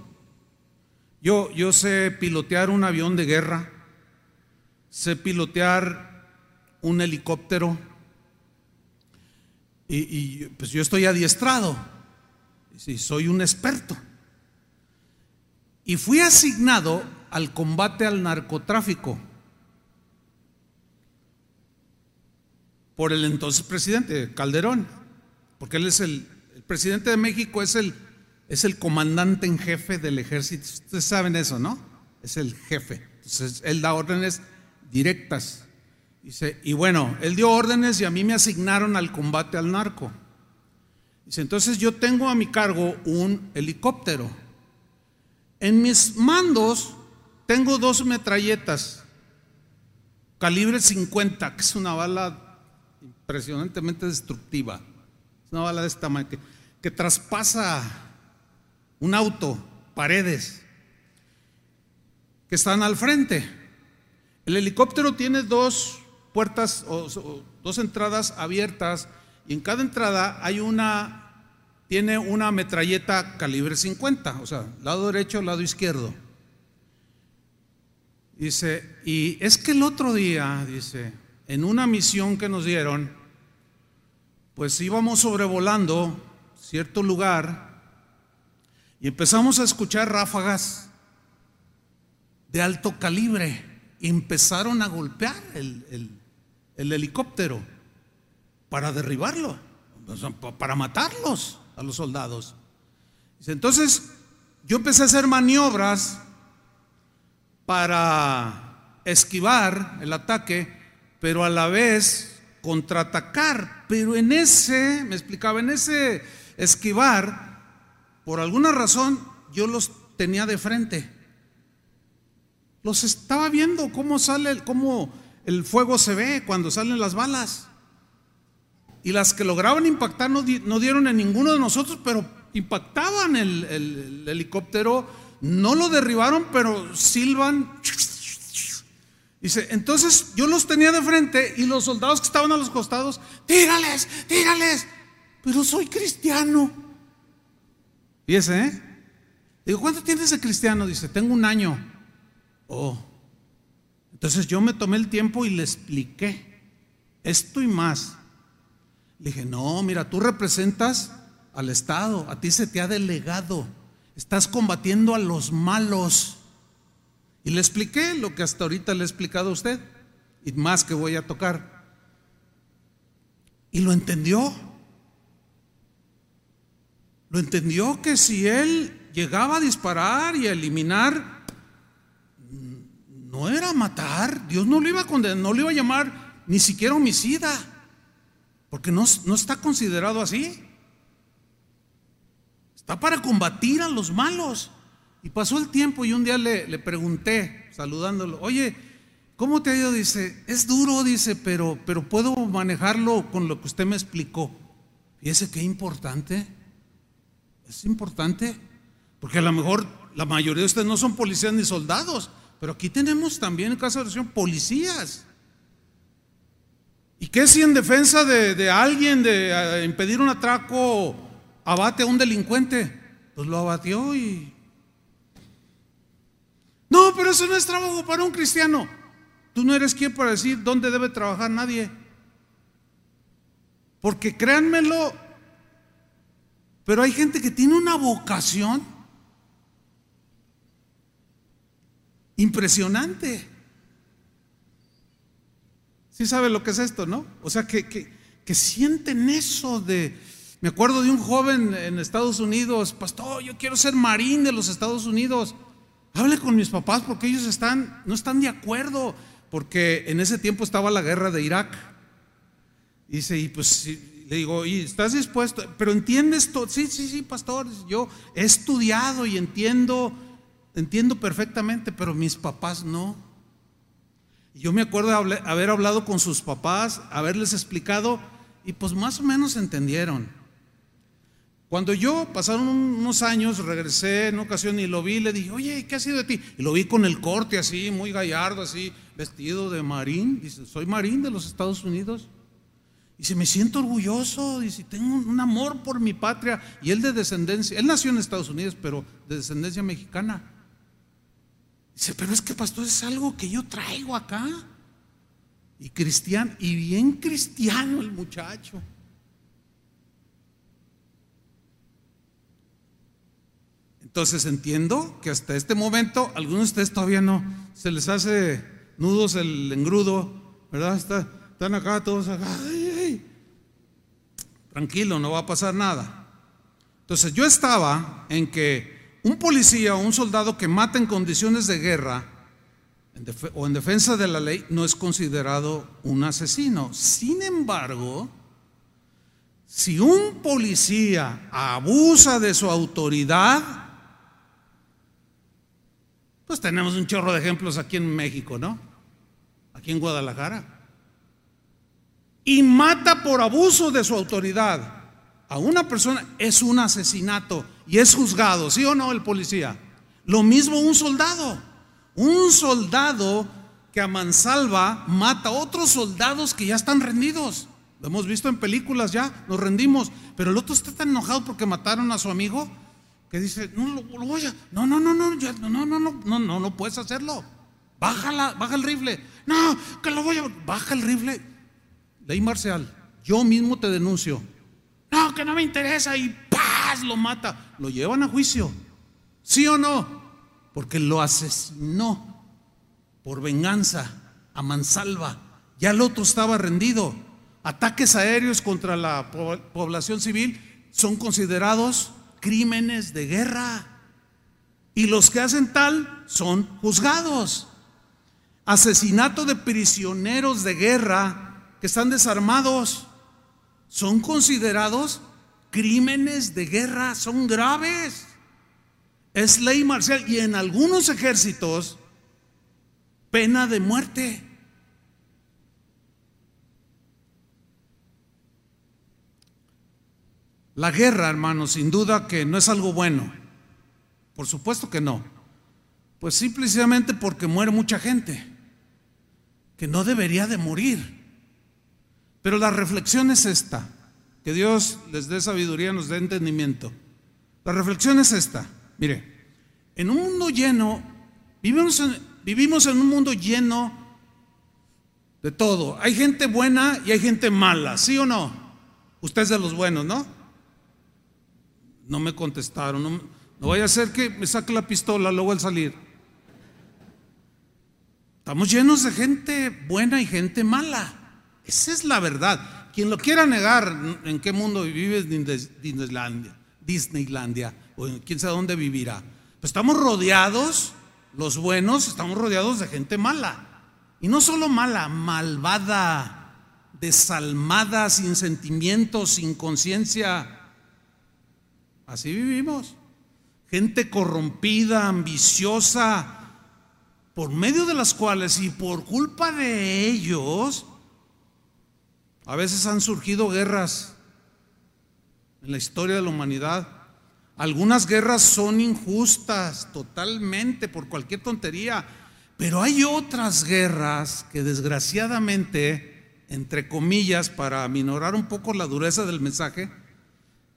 S1: Yo, yo sé pilotear un avión de guerra, sé pilotear un helicóptero y, pues yo estoy adiestrado. Sí, soy un experto. Y fui asignado al combate al narcotráfico por el entonces presidente Calderón, porque él es el, presidente de México, es el, es el comandante en jefe del ejército. Ustedes saben eso, ¿no? Es el jefe. Entonces, él da órdenes directas. Dice, y bueno, él dio órdenes y a mí me asignaron al combate al narco. Dice, entonces yo tengo a mi cargo un helicóptero. En mis mandos tengo dos metralletas, calibre 50, que es una bala impresionantemente destructiva. Es una bala de esta tamaño que, traspasa un auto, paredes, que están al frente. El helicóptero tiene dos puertas o, dos entradas abiertas y en cada entrada hay una, tiene una metralleta calibre 50, o sea, lado derecho, lado izquierdo. Dice, y es que el otro día, dice, en una misión que nos dieron, pues íbamos sobrevolando cierto lugar y empezamos a escuchar ráfagas de alto calibre y empezaron a golpear el, el helicóptero para derribarlo, para matarlos a los soldados. Entonces yo empecé a hacer maniobras para esquivar el ataque, pero a la vez contraatacar. Pero en ese, me explicaba, en ese esquivar, por alguna razón yo los tenía de frente. Los estaba viendo cómo sale, cómo el fuego se ve cuando salen las balas. Y las que lograban impactar no, dieron en ninguno de nosotros, pero impactaban el, helicóptero, no lo derribaron, pero silban. Dice, entonces yo los tenía de frente y los soldados que estaban a los costados, tírales, tírales, pero soy cristiano. Fíjese, ¿eh? Digo, ¿cuánto tienes de cristiano? Dice, tengo un año. Oh, entonces yo me tomé el tiempo y le expliqué esto y más. Le dije, no, mira, tú representas al Estado, a ti se te ha delegado, estás combatiendo a los malos. Y le expliqué lo que hasta ahorita le he explicado a usted y más que voy a tocar. Y lo entendió. Lo entendió que si él llegaba a disparar y a eliminar no era matar, Dios no lo iba a condenar, no lo iba a llamar ni siquiera homicida, porque no, no está considerado así. Está para combatir a los malos. Y pasó el tiempo y un día le, le pregunté, saludándolo, oye, ¿cómo te ha ido? Dice, es duro, dice, pero, pero puedo manejarlo con lo que usted me explicó. Fíjese qué importante. Es importante, porque a lo mejor la mayoría de ustedes no son policías ni soldados, pero aquí tenemos también en caso de oración policías. ¿Y qué si en defensa de, alguien, de impedir un atraco, abate a un delincuente? Pues lo abatió y... Pero eso no es trabajo para un cristiano. Tú no eres quien para decir dónde debe trabajar nadie. Porque créanmelo, pero hay gente que tiene una vocación Impresionante. ¿Sí sabe lo que es esto, no? O sea, que, que, sienten eso de... Me acuerdo de un joven en Estados Unidos, pastor, yo quiero ser marín de los Estados Unidos. Hable con mis papás porque ellos están, no están de acuerdo, porque en ese tiempo estaba la guerra de Irak. Dice, y pues le digo, ¿y estás dispuesto? Pero entiendes todo. Sí, sí, sí, pastor. Yo he estudiado y entiendo entiendo perfectamente, pero mis papás no. Yo me acuerdo haber hablado con sus papás, haberles explicado y pues más o menos entendieron. Cuando yo pasaron unos años, regresé en ocasión y lo vi, le dije, oye, ¿qué ha sido de ti? Y lo vi con el corte así, muy gallardo, así, vestido de marín. Dice, soy marín de los Estados Unidos. Dice, me siento orgulloso, dice, tengo un amor por mi patria. Y él de descendencia, él nació en Estados Unidos, pero de descendencia mexicana. Dice, pero es que pastor, es algo que yo traigo acá. Y cristiano, y bien cristiano el muchacho. Entonces entiendo que hasta este momento algunos de ustedes todavía no se les hace nudos el engrudo, ¿verdad? están acá todos acá. Tranquilo, no va a pasar nada. Entonces yo estaba en que un policía o un soldado que mata en condiciones de guerra o en defensa de la ley no es considerado un asesino. Sin embargo, si un policía abusa de su autoridad, pues tenemos un chorro de ejemplos aquí en México, ¿no? Aquí en Guadalajara. Y mata por abuso de su autoridad a una persona, es un asesinato y es juzgado, ¿sí o no el policía? Lo mismo un soldado. Un soldado que a mansalva mata a otros soldados que ya están rendidos. Lo hemos visto en películas ya, nos rendimos. Pero el otro está tan enojado porque mataron a su amigo que dice, no lo, lo voy a, no, no, no, no, ya, no, no, no, no, no, no, no puedes hacerlo. Bájala, baja el rifle. No, que lo voy a, baja el rifle. Ley marcial, yo mismo te denuncio. No, que no me interesa y paz lo mata. Lo llevan a juicio. ¿Sí o no? Porque lo asesinó por venganza, a mansalva. Ya el otro estaba rendido. Ataques aéreos contra la po población civil son considerados crímenes de guerra. Y los que hacen tal son juzgados. Asesinato de prisioneros de guerra que están desarmados son considerados crímenes de guerra, son graves. Es ley marcial y en algunos ejércitos pena de muerte. La guerra, hermanos, sin duda que no es algo bueno. Por supuesto que no. Pues simplemente porque muere mucha gente, que no debería de morir. Pero la reflexión es esta, que Dios les dé sabiduría, nos dé entendimiento. La reflexión es esta, mire, en un mundo lleno, vivimos vivimos en un mundo lleno de todo. Hay gente buena y hay gente mala, ¿sí o no? Usted es de los buenos, ¿no? No me contestaron. No, vaya a ser que me saque la pistola luego al salir. Estamos llenos de gente buena y gente mala. Esa es la verdad. Quien lo quiera negar en qué mundo vive Disneylandia, Disneylandia o quién sabe dónde vivirá. Pues estamos rodeados, los buenos, estamos rodeados de gente mala. Y no solo mala, malvada, desalmada, sin sentimientos, sin conciencia. Así vivimos. Gente corrompida, ambiciosa, por medio de las cuales y por culpa de ellos, a veces han surgido guerras en la historia de la humanidad. Algunas guerras son injustas totalmente por cualquier tontería, pero hay otras guerras que desgraciadamente, entre comillas, para minorar un poco la dureza del mensaje,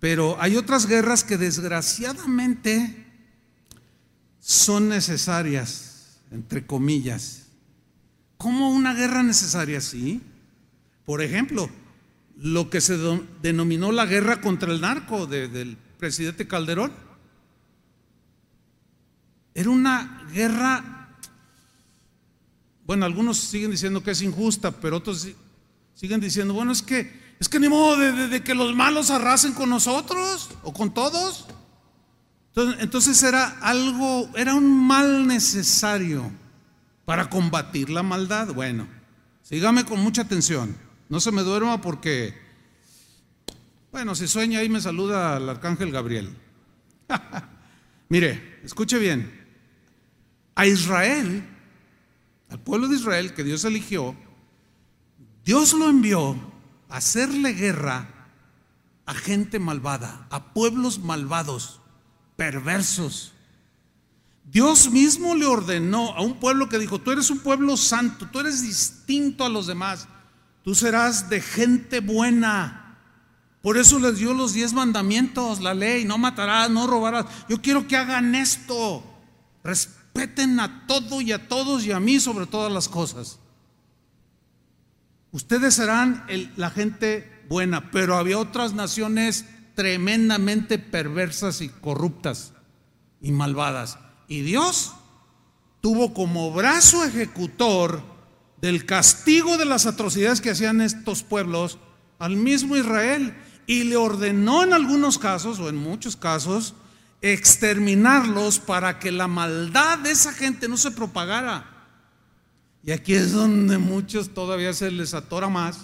S1: pero hay otras guerras que desgraciadamente son necesarias, entre comillas. ¿Cómo una guerra necesaria? Sí. Por ejemplo, lo que se denominó la guerra contra el narco del presidente Calderón. Era una guerra, bueno, algunos siguen diciendo que es injusta, pero otros siguen diciendo, bueno, es que es que ni modo de, que los malos arrasen con nosotros o con todos. Entonces, era algo, era un mal necesario para combatir la maldad. Bueno, sígame con mucha atención. No se me duerma porque, bueno, si sueña ahí me saluda el arcángel Gabriel. Mire, escuche bien. A Israel, al pueblo de Israel que Dios eligió, Dios lo envió hacerle guerra a gente malvada, a pueblos malvados, perversos. Dios mismo le ordenó a un pueblo que dijo, tú eres un pueblo santo, tú eres distinto a los demás, tú serás de gente buena. Por eso les dio los diez mandamientos, la ley, no matarás, no robarás. Yo quiero que hagan esto, respeten a todo y a todos y a mí sobre todas las cosas. Ustedes serán la gente buena, pero había otras naciones tremendamente perversas y corruptas y malvadas. Y Dios tuvo como brazo ejecutor del castigo de las atrocidades que hacían estos pueblos al mismo Israel y le ordenó en algunos casos o en muchos casos exterminarlos para que la maldad de esa gente no se propagara. Y aquí es donde muchos todavía se les atora más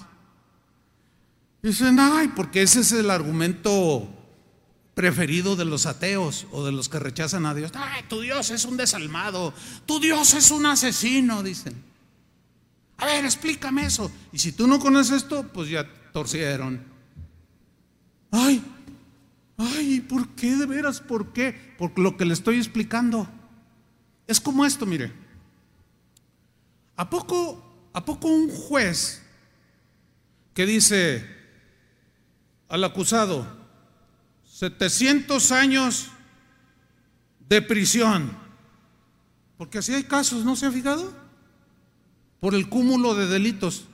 S1: Dicen, ay, porque ese es el argumento preferido de los ateos o de los que rechazan a Dios. Ay, tu Dios es un desalmado, tu Dios es un asesino, dicen. A ver, explícame eso. Y si tú no conoces esto, pues ya torcieron. Ay, ay, ¿por qué de veras? ¿Por qué? Por lo que le estoy explicando. Es como esto, mire. ¿A poco, a poco un juez que dice, al acusado 700 años de prisión. Porque así hay casos, ¿no se ha fijado? Por el cúmulo de delitos.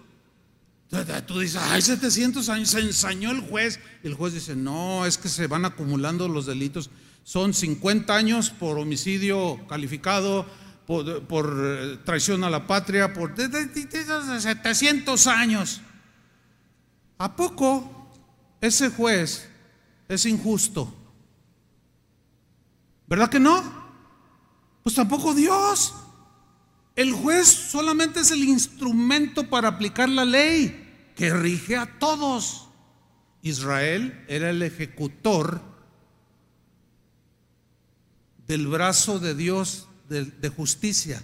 S1: Tú dices, ay, 700 años, se ensañó el juez. El juez dice, no, es que se van acumulando los delitos. Son 50 años por homicidio calificado, por, eh, traición a la patria, por 700 años. ¿A poco ese juez es injusto. ¿Verdad que no? Pues tampoco Dios. El juez solamente es el instrumento para aplicar la ley que rige a todos. Israel era el ejecutor del brazo de Dios de, justicia.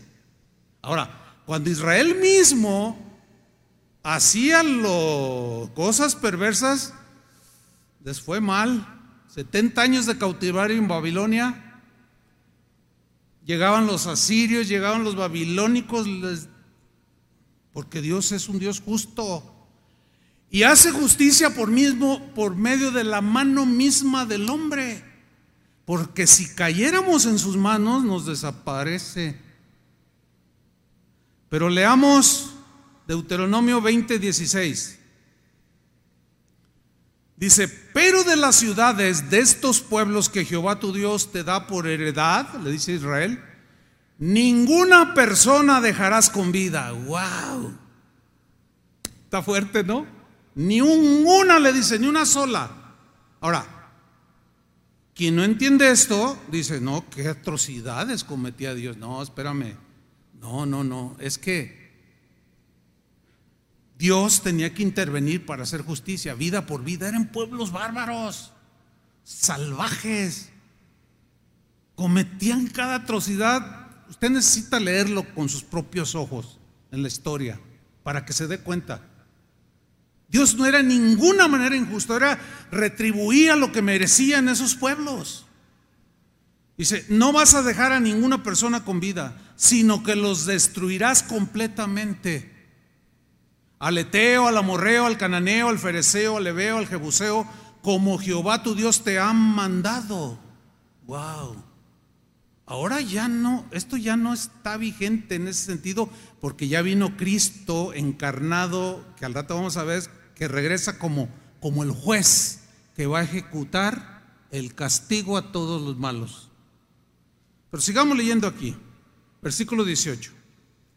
S1: Ahora, cuando Israel mismo hacía cosas perversas, les fue mal. 70 años de cautiverio en Babilonia. Llegaban los asirios, llegaban los babilónicos, porque Dios es un Dios justo. Y hace justicia por mismo, por medio de la mano misma del hombre. Porque si cayéramos en sus manos, nos desaparece. Pero leamos Deuteronomio 20, 16. Dice, pero de las ciudades de estos pueblos que Jehová tu Dios te da por heredad, le dice Israel, ninguna persona dejarás con vida. ¡Wow! Está fuerte, ¿no? Ni una le dice, ni una sola. Ahora, quien no entiende esto, dice, no, qué atrocidades cometía Dios. No, espérame. No, no, no. Es que Dios tenía que intervenir para hacer justicia, vida por vida. Eran pueblos bárbaros, salvajes, cometían cada atrocidad. Usted necesita leerlo con sus propios ojos en la historia para que se dé cuenta. Dios no era en ninguna manera injusto, era retribuía lo que merecían esos pueblos. Dice, no vas a dejar a ninguna persona con vida, sino que los destruirás completamente al Eteo, al Amorreo, al Cananeo, al Fereceo, al Ebeo, al Jebuseo, como Jehová tu Dios te ha mandado. Wow. Ahora ya no, esto ya no está vigente en ese sentido, porque ya vino Cristo encarnado, que al rato vamos a ver que regresa como, como el juez que va a ejecutar el castigo a todos los malos. Pero sigamos leyendo aquí, versículo 18.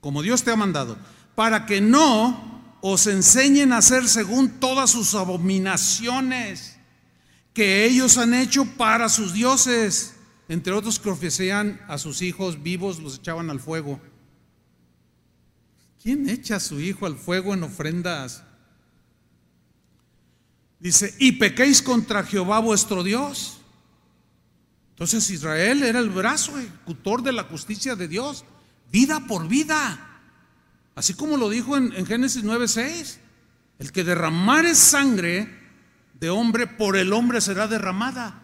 S1: Como Dios te ha mandado, para que no os enseñen a hacer según todas sus abominaciones que ellos han hecho para sus dioses. Entre otros que ofrecían a sus hijos vivos, los echaban al fuego. ¿Quién echa a su hijo al fuego en ofrendas? Dice, y pequéis contra Jehová vuestro Dios. Entonces Israel era el brazo ejecutor de la justicia de Dios, vida por vida. Así como lo dijo en, Génesis 9:6, el que derramare sangre de hombre por el hombre será derramada.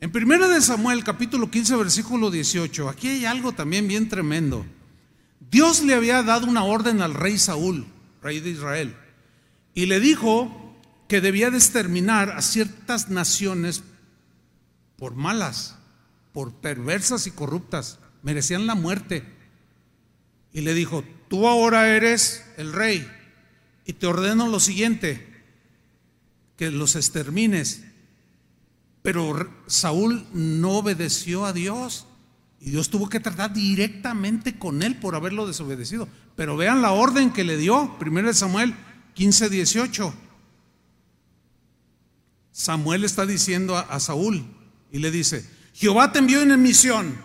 S1: En primera de Samuel, capítulo 15, versículo 18, aquí hay algo también bien tremendo. Dios le había dado una orden al rey Saúl, rey de Israel, y le dijo que debía exterminar a ciertas naciones por malas, por perversas y corruptas, merecían la muerte. Y le dijo, tú ahora eres el rey y te ordeno lo siguiente, que los extermines. Pero Saúl no obedeció a Dios y Dios tuvo que tratar directamente con él por haberlo desobedecido. Pero vean la orden que le dio, 1 Samuel 15, 18. Samuel está diciendo a, Saúl y le dice, Jehová te envió en misión,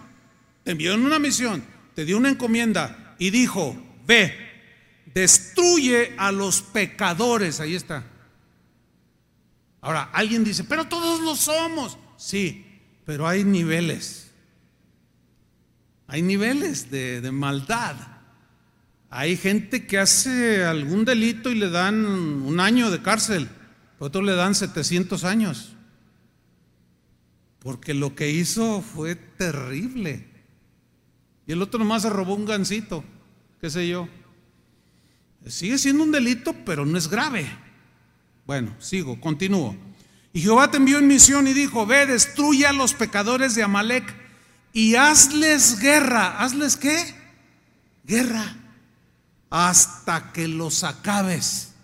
S1: te envió en una misión, te dio una encomienda y dijo, ve, destruye a los pecadores, ahí está. Ahora, alguien dice, pero todos lo somos. Sí, pero hay niveles. Hay niveles de maldad. Hay gente que hace algún delito y le dan un año de cárcel, otros le dan 700 años. Porque lo que hizo fue terrible. Y el otro nomás se robó un gancito, qué sé yo. Sigue siendo un delito, pero no es grave. Bueno, sigo, continúo. Y Jehová te envió en misión y dijo, ve, destruye a los pecadores de Amalek y hazles guerra. ¿Hazles qué? Guerra. Hasta que los acabes.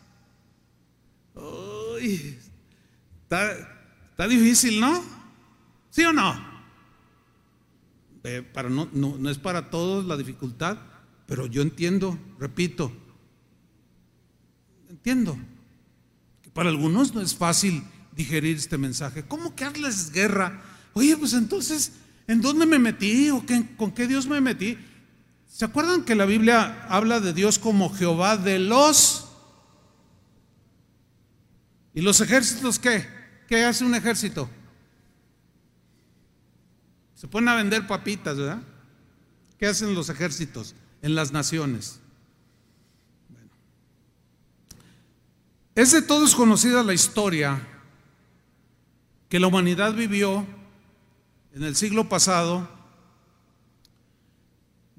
S1: Está difícil, ¿no? ¿Sí o no? Eh, para no, no, no es para todos la dificultad, pero yo entiendo, repito, entiendo que para algunos no es fácil digerir este mensaje. ¿Cómo que hazles guerra? Oye, pues entonces, ¿en dónde me metí? ¿O qué, con qué Dios me metí? ¿Se acuerdan que la Biblia habla de Dios como Jehová de los... ¿Y los ejércitos qué? ¿Qué hace un ejército? Se ponen a vender papitas, ¿verdad? ¿Qué hacen los ejércitos en las naciones? Es de todos conocida la historia que la humanidad vivió en el siglo pasado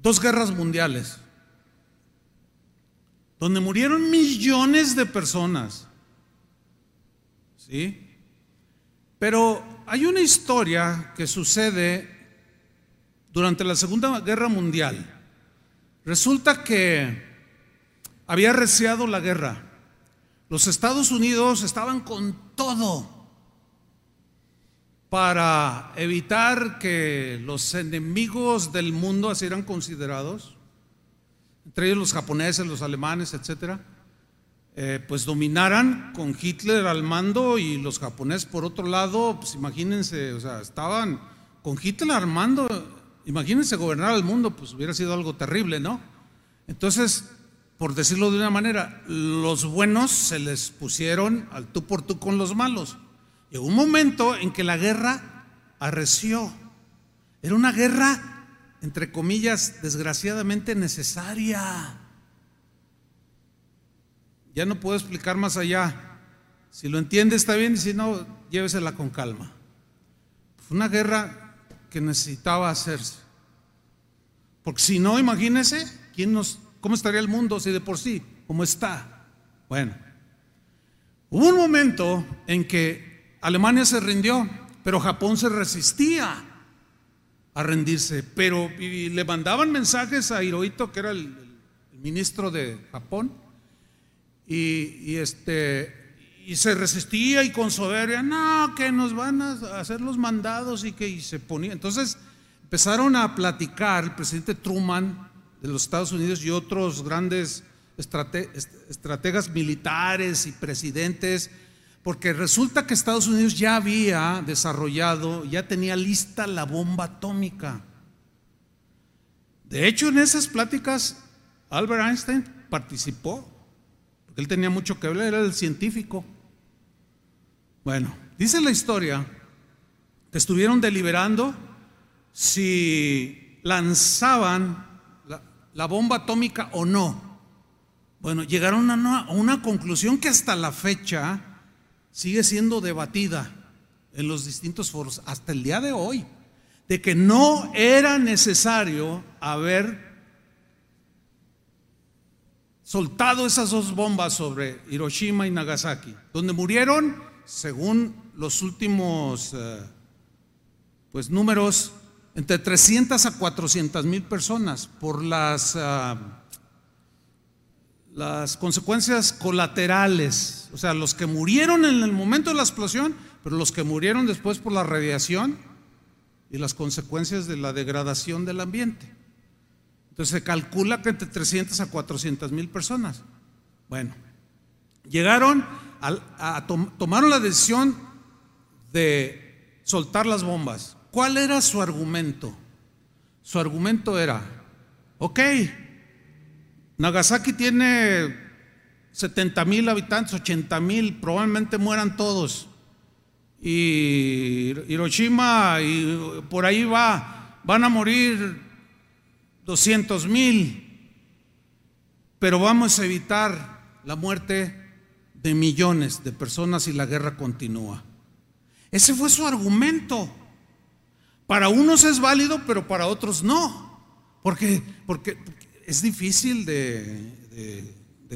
S1: dos guerras mundiales, donde murieron millones de personas. ¿Sí? Pero hay una historia que sucede durante la Segunda Guerra Mundial. Resulta que había reciado la guerra. Los Estados Unidos estaban con todo para evitar que los enemigos del así sean considerados, entre ellos los japoneses, los alemanes, etcétera eh, pues dominaran con Hitler al mando y los japoneses por otro lado, pues imagínense, o sea, estaban con Hitler al mando, imagínense gobernar al mundo, pues hubiera sido algo terrible, ¿no? Entonces, por decirlo de una manera, los buenos se les pusieron al tú por tú con los malos. Llegó un momento en que la guerra arreció. Era una guerra, entre comillas, desgraciadamente necesaria. Ya no puedo explicar más allá. Si lo entiende está bien y si no, llévesela con calma. Fue una guerra que necesitaba hacerse. Porque si no, imagínese quién nos, cómo estaría el mundo si de por sí, cómo está. Bueno, hubo un momento en que Alemania se rindió, pero Japón se resistía a rendirse. Pero le mandaban mensajes a Hirohito, que era el ministro de Japón, y, este, y se resistía y con soberbia, no, que nos van a hacer los mandados y que se ponía. Entonces empezaron a platicar el presidente Truman de los Estados Unidos y otros grandes estrategas militares y presidentes, porque resulta que Estados Unidos ya había desarrollado, ya tenía lista la bomba atómica. De hecho, en esas pláticas, Albert Einstein participó él tenía mucho que hablar, era el científico. Bueno, dice la historia que estuvieron deliberando si lanzaban la, bomba atómica o no. Bueno, llegaron a una conclusión que hasta la fecha sigue siendo debatida en los distintos foros, hasta el día de hoy, de que no era necesario haber soltado esas dos bombas sobre Hiroshima y Nagasaki, donde murieron, según los últimos eh, pues, números, entre 300 a 400 mil personas por las, ah, las consecuencias colaterales, o sea, los que murieron en el momento de la explosión, pero los que murieron después por la radiación y las consecuencias de la degradación del ambiente. Entonces se calcula que entre 300 a 400 mil personas. Bueno, llegaron a, tomaron la decisión de soltar las bombas. ¿Cuál era su argumento? Su argumento era, ok, Nagasaki tiene 70 mil habitantes, 80 mil, probablemente mueran todos. Y Hiroshima y por ahí va, van a morir 200 mil, pero vamos a evitar la muerte de millones de personas y la guerra continúa. Ese fue su argumento. Para unos es válido, pero para otros no. Porque, porque es difícil de,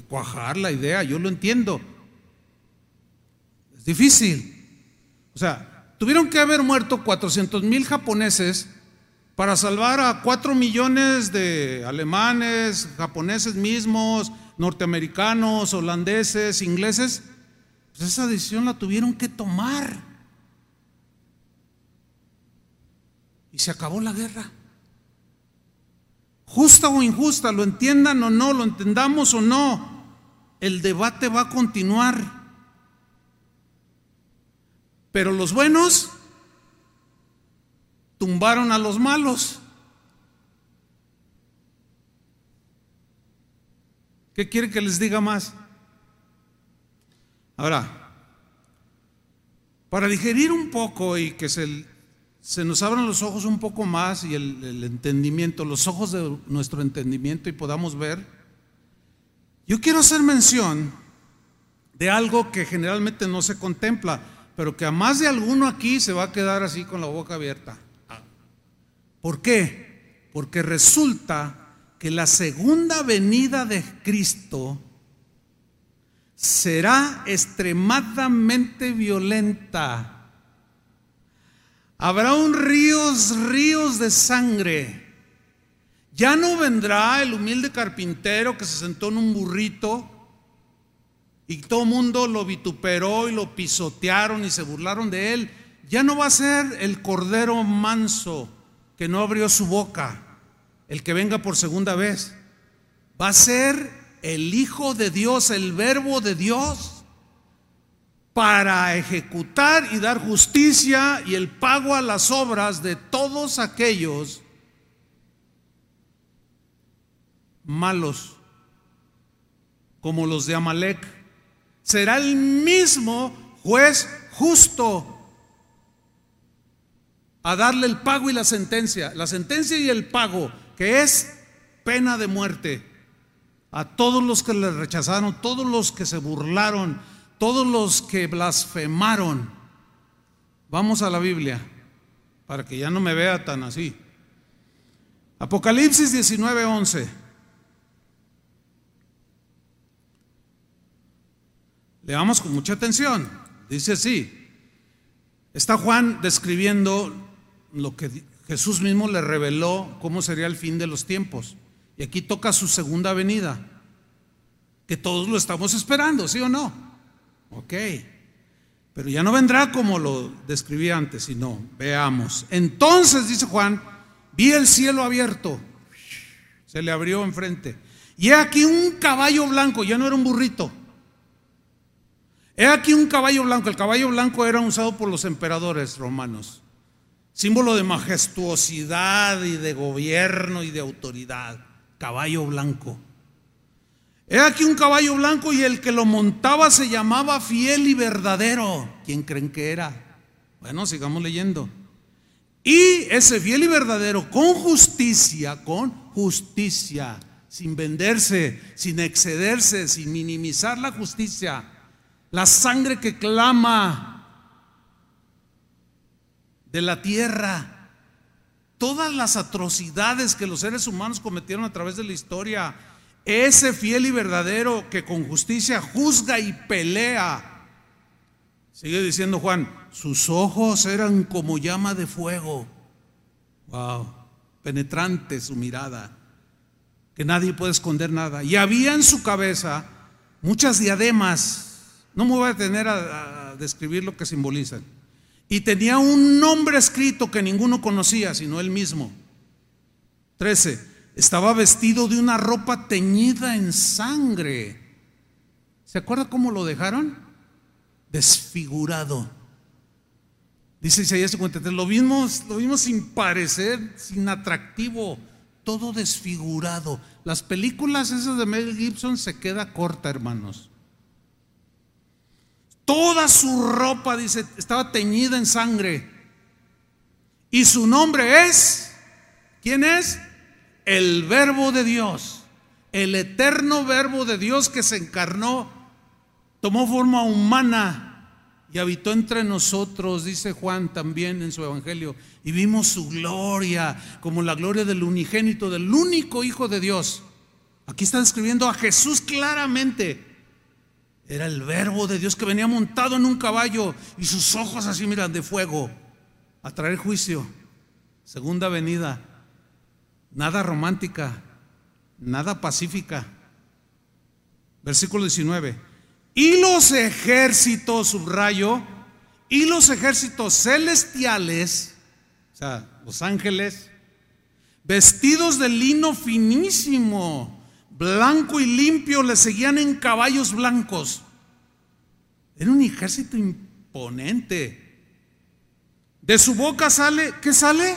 S1: cuajar la idea, yo lo entiendo. Es difícil. O sea, tuvieron que haber muerto 400 mil japoneses para salvar a cuatro millones de alemanes, japoneses mismos, norteamericanos, holandeses, ingleses, pues esa decisión la tuvieron que tomar. Y se acabó la guerra. Justa o injusta, lo entiendan o no, lo entendamos o no, el debate va a continuar. Pero los buenos tumbaron a los malos. ¿Qué quiere que les diga más? Ahora, para digerir un poco y que se, se nos abran los ojos un poco más y el, el entendimiento, los ojos de nuestro entendimiento y podamos ver, yo quiero hacer mención de algo que generalmente no se contempla, pero que a más de alguno aquí se va a quedar así con la boca abierta. ¿Por qué? Porque resulta que la segunda venida de Cristo será extremadamente violenta. Habrá un ríos, ríos de sangre. Ya no vendrá el humilde carpintero que se sentó en un burrito y todo el mundo lo vituperó y lo pisotearon y se burlaron de él. Ya no va a ser el cordero manso que no abrió su boca, el que venga por segunda vez, va a ser el Hijo de Dios, el Verbo de Dios, para ejecutar y dar justicia y el pago a las obras de todos aquellos malos, como los de Amalek. Será el mismo juez justo a darle el pago y la sentencia, la sentencia y el pago, que es pena de muerte, a todos los que le rechazaron, todos los que se burlaron, todos los que blasfemaron. Vamos a la Biblia, para que ya no me vea tan así. Apocalipsis 19:11. Leamos con mucha atención. Dice así. Está Juan describiendo lo que Jesús mismo le reveló cómo sería el fin de los tiempos. Y aquí toca su segunda venida, que todos lo estamos esperando, ¿sí o no? Ok, pero ya no vendrá como lo describí antes, sino veamos. Entonces, dice Juan, vi el cielo abierto, se le abrió enfrente, y he aquí un caballo blanco, ya no era un burrito. He aquí un caballo blanco, el caballo blanco era usado por los emperadores romanos símbolo de majestuosidad y de gobierno y de autoridad, caballo blanco. He aquí un caballo blanco y el que lo montaba se llamaba fiel y verdadero. ¿Quién creen que era? Bueno, sigamos leyendo. Y ese fiel y verdadero con justicia, con justicia, sin venderse, sin excederse, sin minimizar la justicia. La sangre que clama de la tierra. Todas las atrocidades que los seres humanos cometieron a través de la historia. Ese fiel y verdadero que con justicia juzga y pelea. Sigue diciendo Juan, sus ojos eran como llama de fuego. Wow, penetrante su mirada que nadie puede esconder nada. Y había en su cabeza muchas diademas. No me voy a tener a, describir lo que simbolizan. Y tenía un nombre escrito que ninguno conocía, sino él mismo. 13. Estaba vestido de una ropa teñida en sangre. ¿Se acuerda cómo lo dejaron? Desfigurado. Dice Isaías 53, lo vimos, lo vimos sin parecer, sin atractivo, todo desfigurado. Las películas esas de Mel Gibson se queda corta, hermanos. Toda su ropa, dice, estaba teñida en sangre. Y su nombre es, ¿quién es? El verbo de Dios. El eterno verbo de Dios que se encarnó, tomó forma humana y habitó entre nosotros, dice Juan también en su Evangelio, y vimos su gloria como la gloria del unigénito, del único Hijo de Dios. Aquí está describiendo a Jesús claramente. Era el verbo de Dios que venía montado en un caballo y sus ojos así, miran, de fuego, a traer juicio. Segunda venida, nada romántica, nada pacífica. Versículo 19. Y los ejércitos, subrayo, y los ejércitos celestiales, o sea, los ángeles, vestidos de lino finísimo, blanco y limpio, le seguían en caballos blancos. Era un ejército imponente. De su boca sale, ¿qué sale?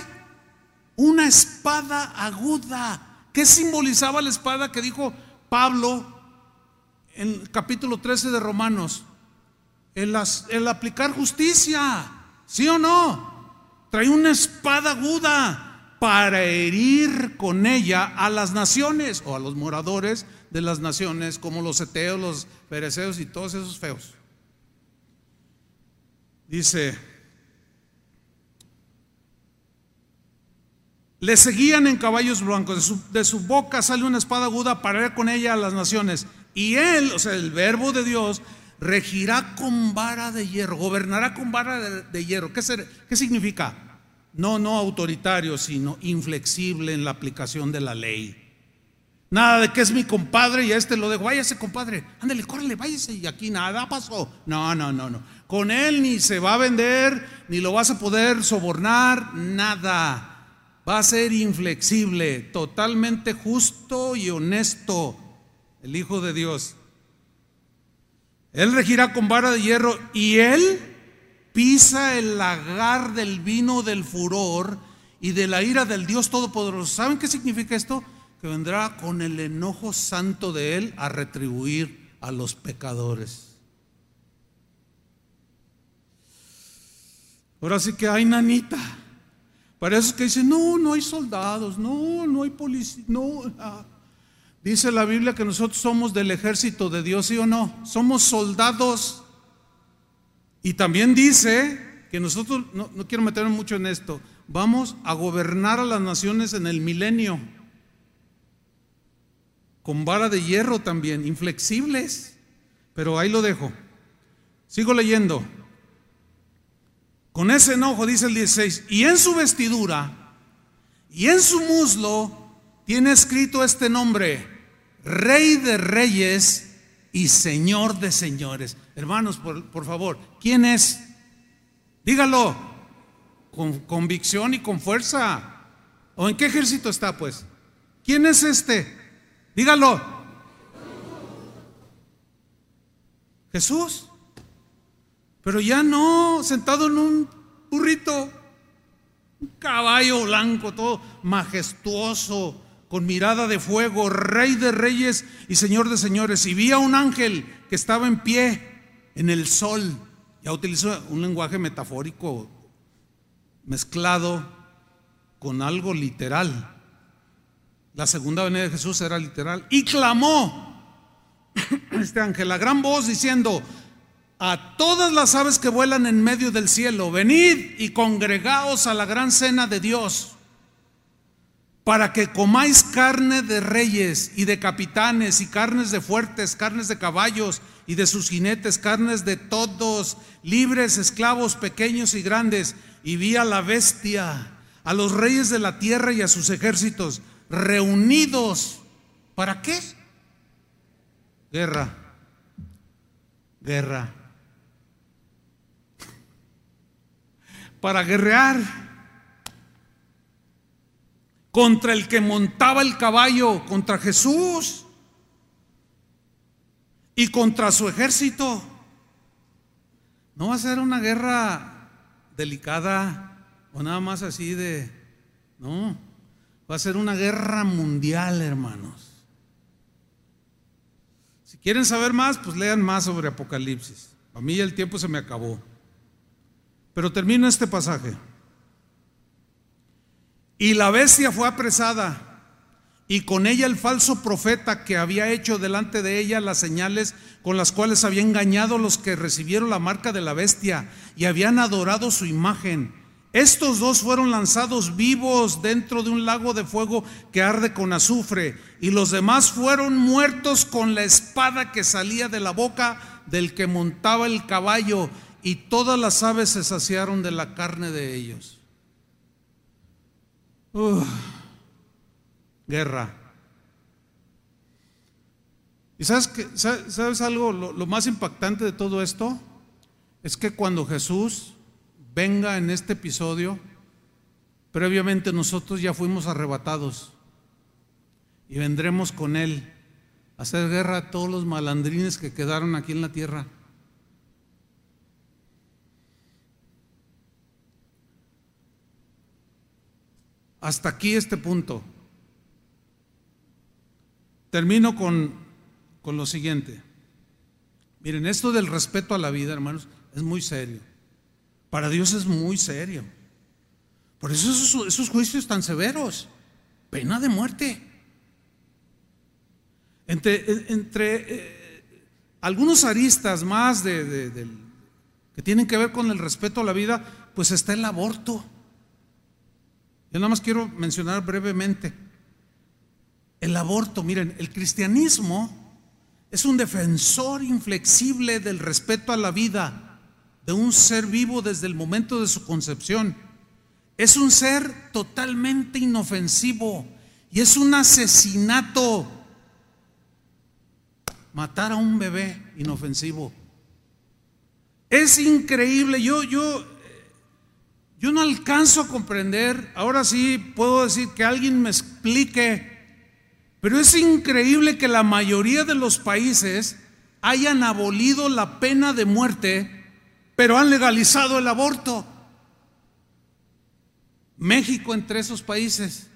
S1: Una espada aguda. ¿Qué simbolizaba la espada que dijo Pablo en capítulo 13 de Romanos, el, aplicar justicia, ¿sí o no? Trae una espada aguda para herir con ella a las naciones o a los moradores de las naciones, como los eteos, los pereceos y todos esos feos. Dice, le seguían en caballos blancos, de su, boca sale una espada aguda para herir con ella a las naciones. Y él, o sea, el verbo de Dios, regirá con vara de hierro, gobernará con vara de, hierro. ¿Qué, ¿Qué significa? No, no autoritario, sino inflexible en la aplicación de la ley. Nada de que es mi compadre y a este lo dejo, váyase compadre, ándale, córrele, váyase y aquí nada pasó. No, no, no, no. Con él ni se va a vender, ni lo vas a poder sobornar, nada. Va a ser inflexible, totalmente justo y honesto el Hijo de Dios. Él regirá con vara de hierro y él pisa el lagar del vino del furor y de la ira del Dios Todopoderoso. ¿Saben qué significa esto? Que vendrá con el enojo santo de él a retribuir a los pecadores. Ahora sí que hay nanita. Para eso que dicen, no, no hay soldados, no, no hay policía, no. Ah. Dice la Biblia que nosotros somos del ejército de Dios, ¿sí o no? Somos soldados. Y también dice que nosotros, no, quiero meterme mucho en esto, vamos a gobernar a las naciones en el milenio. Con vara de hierro también, inflexibles. Pero ahí lo dejo. Sigo leyendo. Con ese enojo, dice el 16, y en su vestidura y en su muslo tiene escrito este nombre Rey de reyes y Señor de señores. Hermanos, por, favor, ¿quién es? Dígalo con convicción y con fuerza. ¿O en qué ejército está, pues? ¿Quién es este? Dígalo. Jesús. Pero ya no, sentado en un burrito, un caballo blanco, todo majestuoso, con mirada de fuego, rey de reyes y señor de señores. Y vi a un ángel que estaba en pie en el sol. Ya utilizo un lenguaje metafórico mezclado con algo literal. La segunda venida de Jesús era literal. Y clamó este ángel a gran voz diciendo, a todas las aves que vuelan en medio del cielo, venid y congregaos a la gran cena de Dios, para que comáis carne de reyes y de capitanes y carnes de fuertes, carnes de caballos y de sus jinetes, carnes de todos, libres, esclavos, pequeños y grandes. Y vi a la bestia, a los reyes de la tierra y a sus ejércitos reunidos. ¿Para qué? Guerra. Guerra. Para guerrear contra el que montaba el caballo, contra Jesús y contra su ejército. No va a ser una guerra delicada o nada más así de, no, va a ser una guerra mundial, hermanos. Si quieren saber más, pues lean más sobre Apocalipsis. A mí el tiempo se me acabó. Pero termino este pasaje. Y la bestia fue apresada y con ella el falso profeta que había hecho delante de ella las señales con las cuales había engañado a los que recibieron la marca de la bestia y habían adorado su imagen. Estos dos fueron lanzados vivos dentro de un lago de fuego que arde con azufre y los demás fueron muertos con la espada que salía de la boca del que montaba el caballo y todas las aves se saciaron de la carne de ellos guerra. ¿Y sabes, que, sabes algo? Lo, lo más impactante de todo esto es que cuando Jesús venga en este episodio, previamente nosotros ya fuimos arrebatados y vendremos con Él a hacer guerra a todos los malandrines que quedaron aquí en la tierra. Hasta aquí este punto. Termino con, con lo siguiente. Miren, esto del respeto a la vida, hermanos, es muy serio. Para Dios es muy serio. Por eso esos, juicios tan severos, pena de muerte. Entre, entre eh, algunos aristas más de, que tienen que ver con el respeto a la vida, pues está el aborto. Yo nada más quiero mencionar brevemente. El aborto, miren, el cristianismo es un defensor inflexible del respeto a la vida de un ser vivo desde el momento de su concepción. Es un ser totalmente inofensivo y es un asesinato matar a un bebé inofensivo. Es increíble. Yo, yo yo no alcanzo a comprender, ahora sí puedo decir que alguien me explique, pero es increíble que la mayoría de los países hayan abolido la pena de muerte, pero han legalizado el aborto. México entre esos países.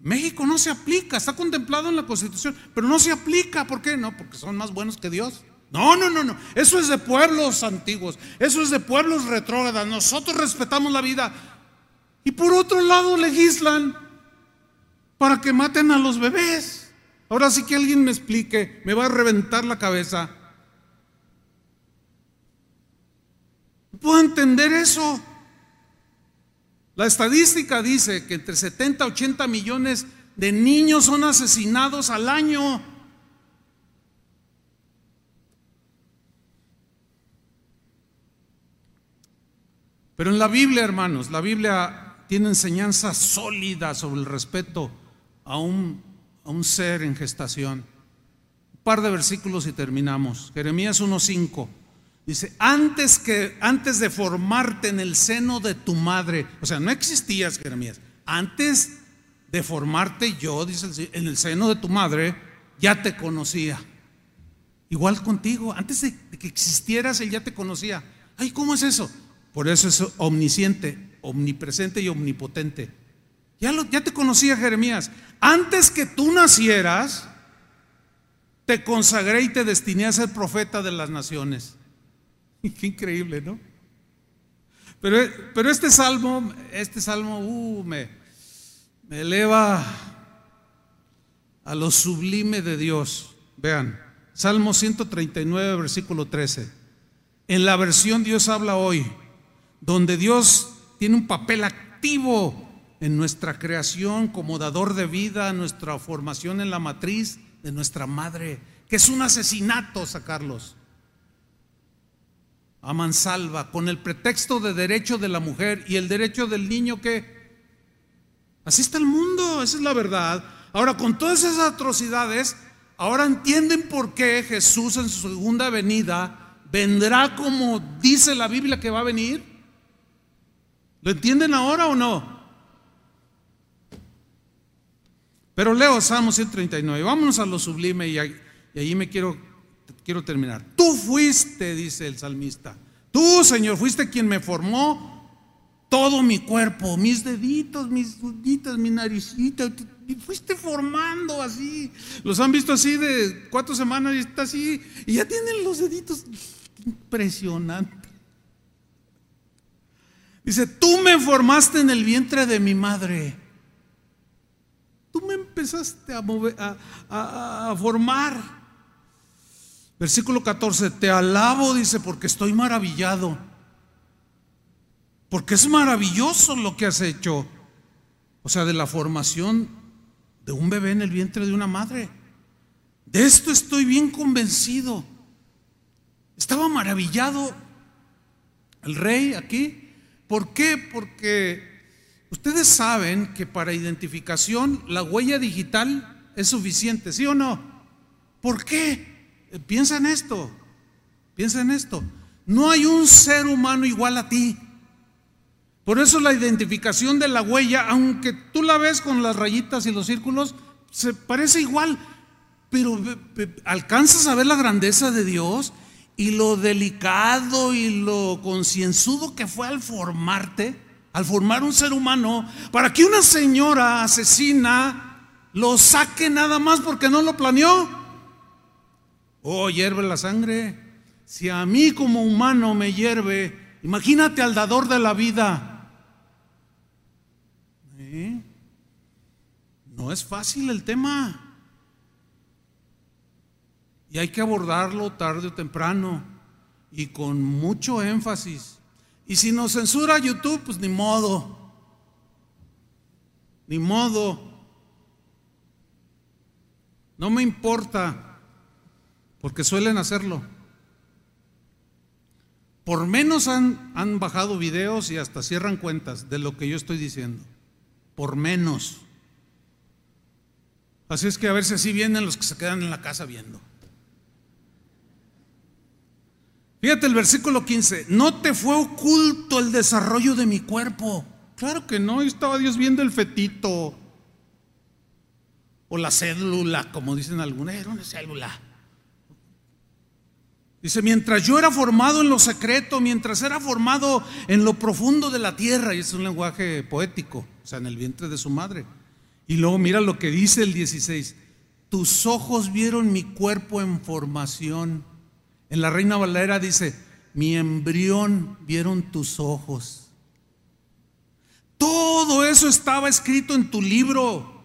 S1: México no se aplica, está contemplado en la Constitución, pero no se aplica. ¿Por qué? No, porque son más buenos que Dios. No, no, no, no. Eso es de pueblos antiguos. Eso es de pueblos retrógradas. Nosotros respetamos la vida. Y por otro lado legislan para que maten a los bebés. Ahora sí que alguien me explique, me va a reventar la cabeza. Puedo entender eso. La estadística dice que entre 70 y 80 millones de niños son asesinados al año. Pero en la Biblia, hermanos, la Biblia tiene enseñanza sólida sobre el respeto a un, a un ser en gestación. Un par de versículos y terminamos. Jeremías 1.5. Dice, antes, que, antes de formarte en el seno de tu madre, o sea, no existías, Jeremías, antes de formarte yo, dice en el seno de tu madre, ya te conocía. Igual contigo, antes de que existieras, él ya te conocía. Ay, ¿cómo es eso? Por eso es omnisciente, omnipresente y omnipotente. Ya, te conocía Jeremías. Antes que tú nacieras, te consagré y te destiné a ser profeta de las naciones. Qué increíble, ¿no? Pero, pero este salmo, este salmo uh, me eleva a lo sublime de Dios. Vean, Salmo 139, versículo 13. En la versión Dios habla hoy, donde Dios tiene un papel activo en nuestra creación como dador de vida, nuestra formación en la matriz de nuestra madre, que es un asesinato sacarlos a mansalva con el pretexto de derecho de la mujer y el derecho del niño que así está el mundo, esa es la verdad. Ahora con todas esas atrocidades, ahora entienden por qué Jesús en su segunda venida vendrá como dice la Biblia que va a venir. ¿Lo entienden ahora o no? Pero leo Salmo 139. Vámonos a lo sublime y, ahí me quiero, quiero terminar. Tú fuiste, dice el salmista. Tú, Señor, fuiste quien me formó todo mi cuerpo, mis deditos, mis uñitas, mi naricita. Y fuiste formando así. Los han visto así de cuatro semanas y está así. Y ya tienen los deditos. Impresionante. Dice, tú me formaste en el vientre de mi madre Tú me empezaste a, mover, a, formar. Versículo 14, te alabo, dice, porque estoy maravillado. Porque es maravilloso lo que has hecho. O sea, de la formación de un bebé en el vientre de una madre. De esto estoy bien convencido. Estaba maravillado el rey aquí. ¿Por qué? Porque Ustedes saben que para identificación la huella digital es suficiente, ¿sí o no? ¿Por qué? Eh, piensa en esto, piensa en esto. No hay un ser humano igual a ti. Por eso la identificación de la huella, aunque tú la ves con las rayitas y los círculos, se parece igual, pero alcanzas a ver la grandeza de Dios y lo delicado y lo concienzudo que fue al formarte al formar un ser humano, para que una señora asesina lo saque nada más porque no lo planeó. Oh, hierve la sangre. Si a mí como humano me hierve, imagínate al dador de la vida. ¿Eh? No es fácil el tema. Y hay que abordarlo tarde o temprano y con mucho énfasis. Y si nos censura YouTube, pues ni modo. Ni modo. No me importa, porque suelen hacerlo. Por menos han, han, bajado videos y hasta cierran cuentas de lo que yo estoy diciendo. Por menos. Así es que a ver si así vienen los que se quedan en la casa viendo. Fíjate el versículo 15, no te fue oculto el desarrollo de mi cuerpo. Claro que no, estaba Dios viendo el fetito. O la célula, como dicen algunos, era una célula. Dice, mientras yo era formado en lo secreto, mientras era formado en lo profundo de la tierra, y es un lenguaje poético, o sea, en el vientre de su madre. Y luego mira lo que dice el 16, tus ojos vieron mi cuerpo en formación en la Reina Valera dice, mi embrión vieron tus ojos. Todo eso estaba escrito en tu libro.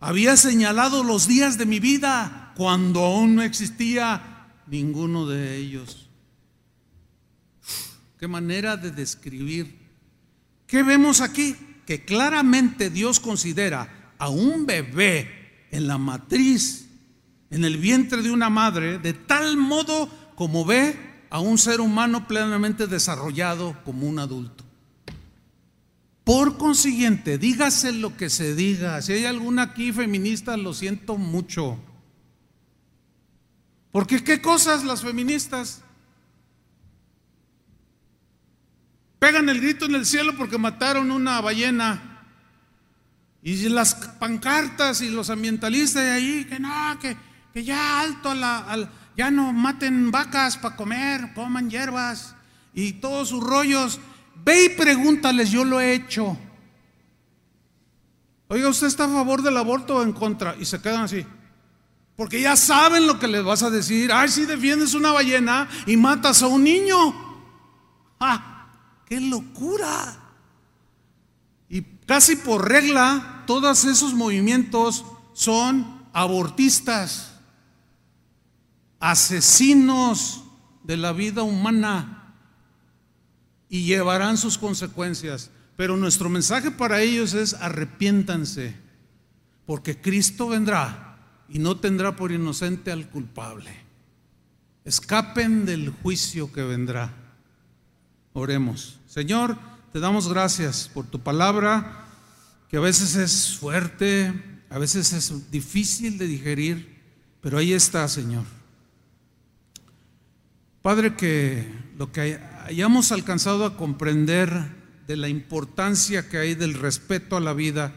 S1: Había señalado los días de mi vida cuando aún no existía ninguno de ellos. Qué manera de describir. ¿Qué vemos aquí? Que claramente Dios considera a un bebé en la matriz, en el vientre de una madre, de tal modo como ve a un ser humano plenamente desarrollado como un adulto. Por consiguiente, dígase lo que se diga. Si hay alguna aquí feminista, lo siento mucho. Porque qué cosas las feministas pegan el grito en el cielo porque mataron una ballena. Y las pancartas y los ambientalistas de ahí, que no, que, que ya alto a la, ya no maten vacas para comer, coman hierbas y todos sus rollos. Ve y pregúntales, yo lo he hecho. Oiga, ¿usted está a favor del aborto o en contra? Y se quedan así. Porque ya saben lo que les vas a decir. Ay, si defiendes una ballena y matas a un niño. ¡Ah! ¡Qué locura! Y casi por regla, todos esos movimientos son abortistas, asesinos de la vida humana y llevarán sus consecuencias. Pero nuestro mensaje para ellos es arrepiéntanse, porque Cristo vendrá y no tendrá por inocente al culpable. Escapen del juicio que vendrá. Oremos. Señor, te damos gracias por tu palabra, que a veces es fuerte, a veces es difícil de digerir, pero ahí está, Señor. Padre, que lo que hayamos alcanzado a comprender de la importancia que hay del respeto a la vida,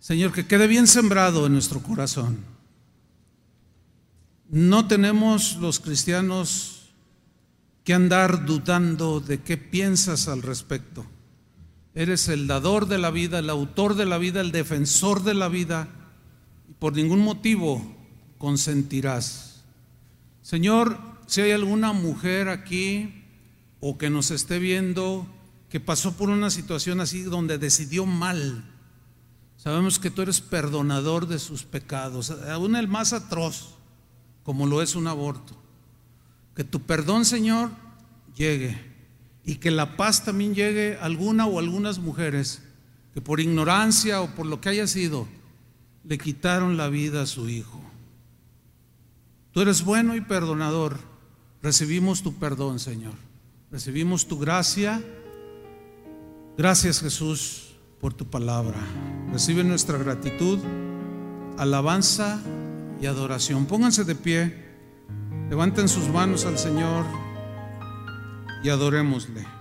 S1: Señor, que quede bien sembrado en nuestro corazón. No tenemos los cristianos que andar dudando de qué piensas al respecto. Eres el dador de la vida, el autor de la vida, el defensor de la vida, y por ningún motivo consentirás. Señor, si hay alguna mujer aquí o que nos esté viendo que pasó por una situación así donde decidió mal, sabemos que tú eres perdonador de sus pecados, aún el más atroz, como lo es un aborto. Que tu perdón, Señor, llegue y que la paz también llegue a alguna o algunas mujeres que por ignorancia o por lo que haya sido le quitaron la vida a su hijo. Tú eres bueno y perdonador. Recibimos tu perdón, Señor. Recibimos tu gracia. Gracias, Jesús, por tu palabra. Recibe nuestra gratitud, alabanza y adoración. Pónganse de pie. Levanten sus manos al Señor y adorémosle.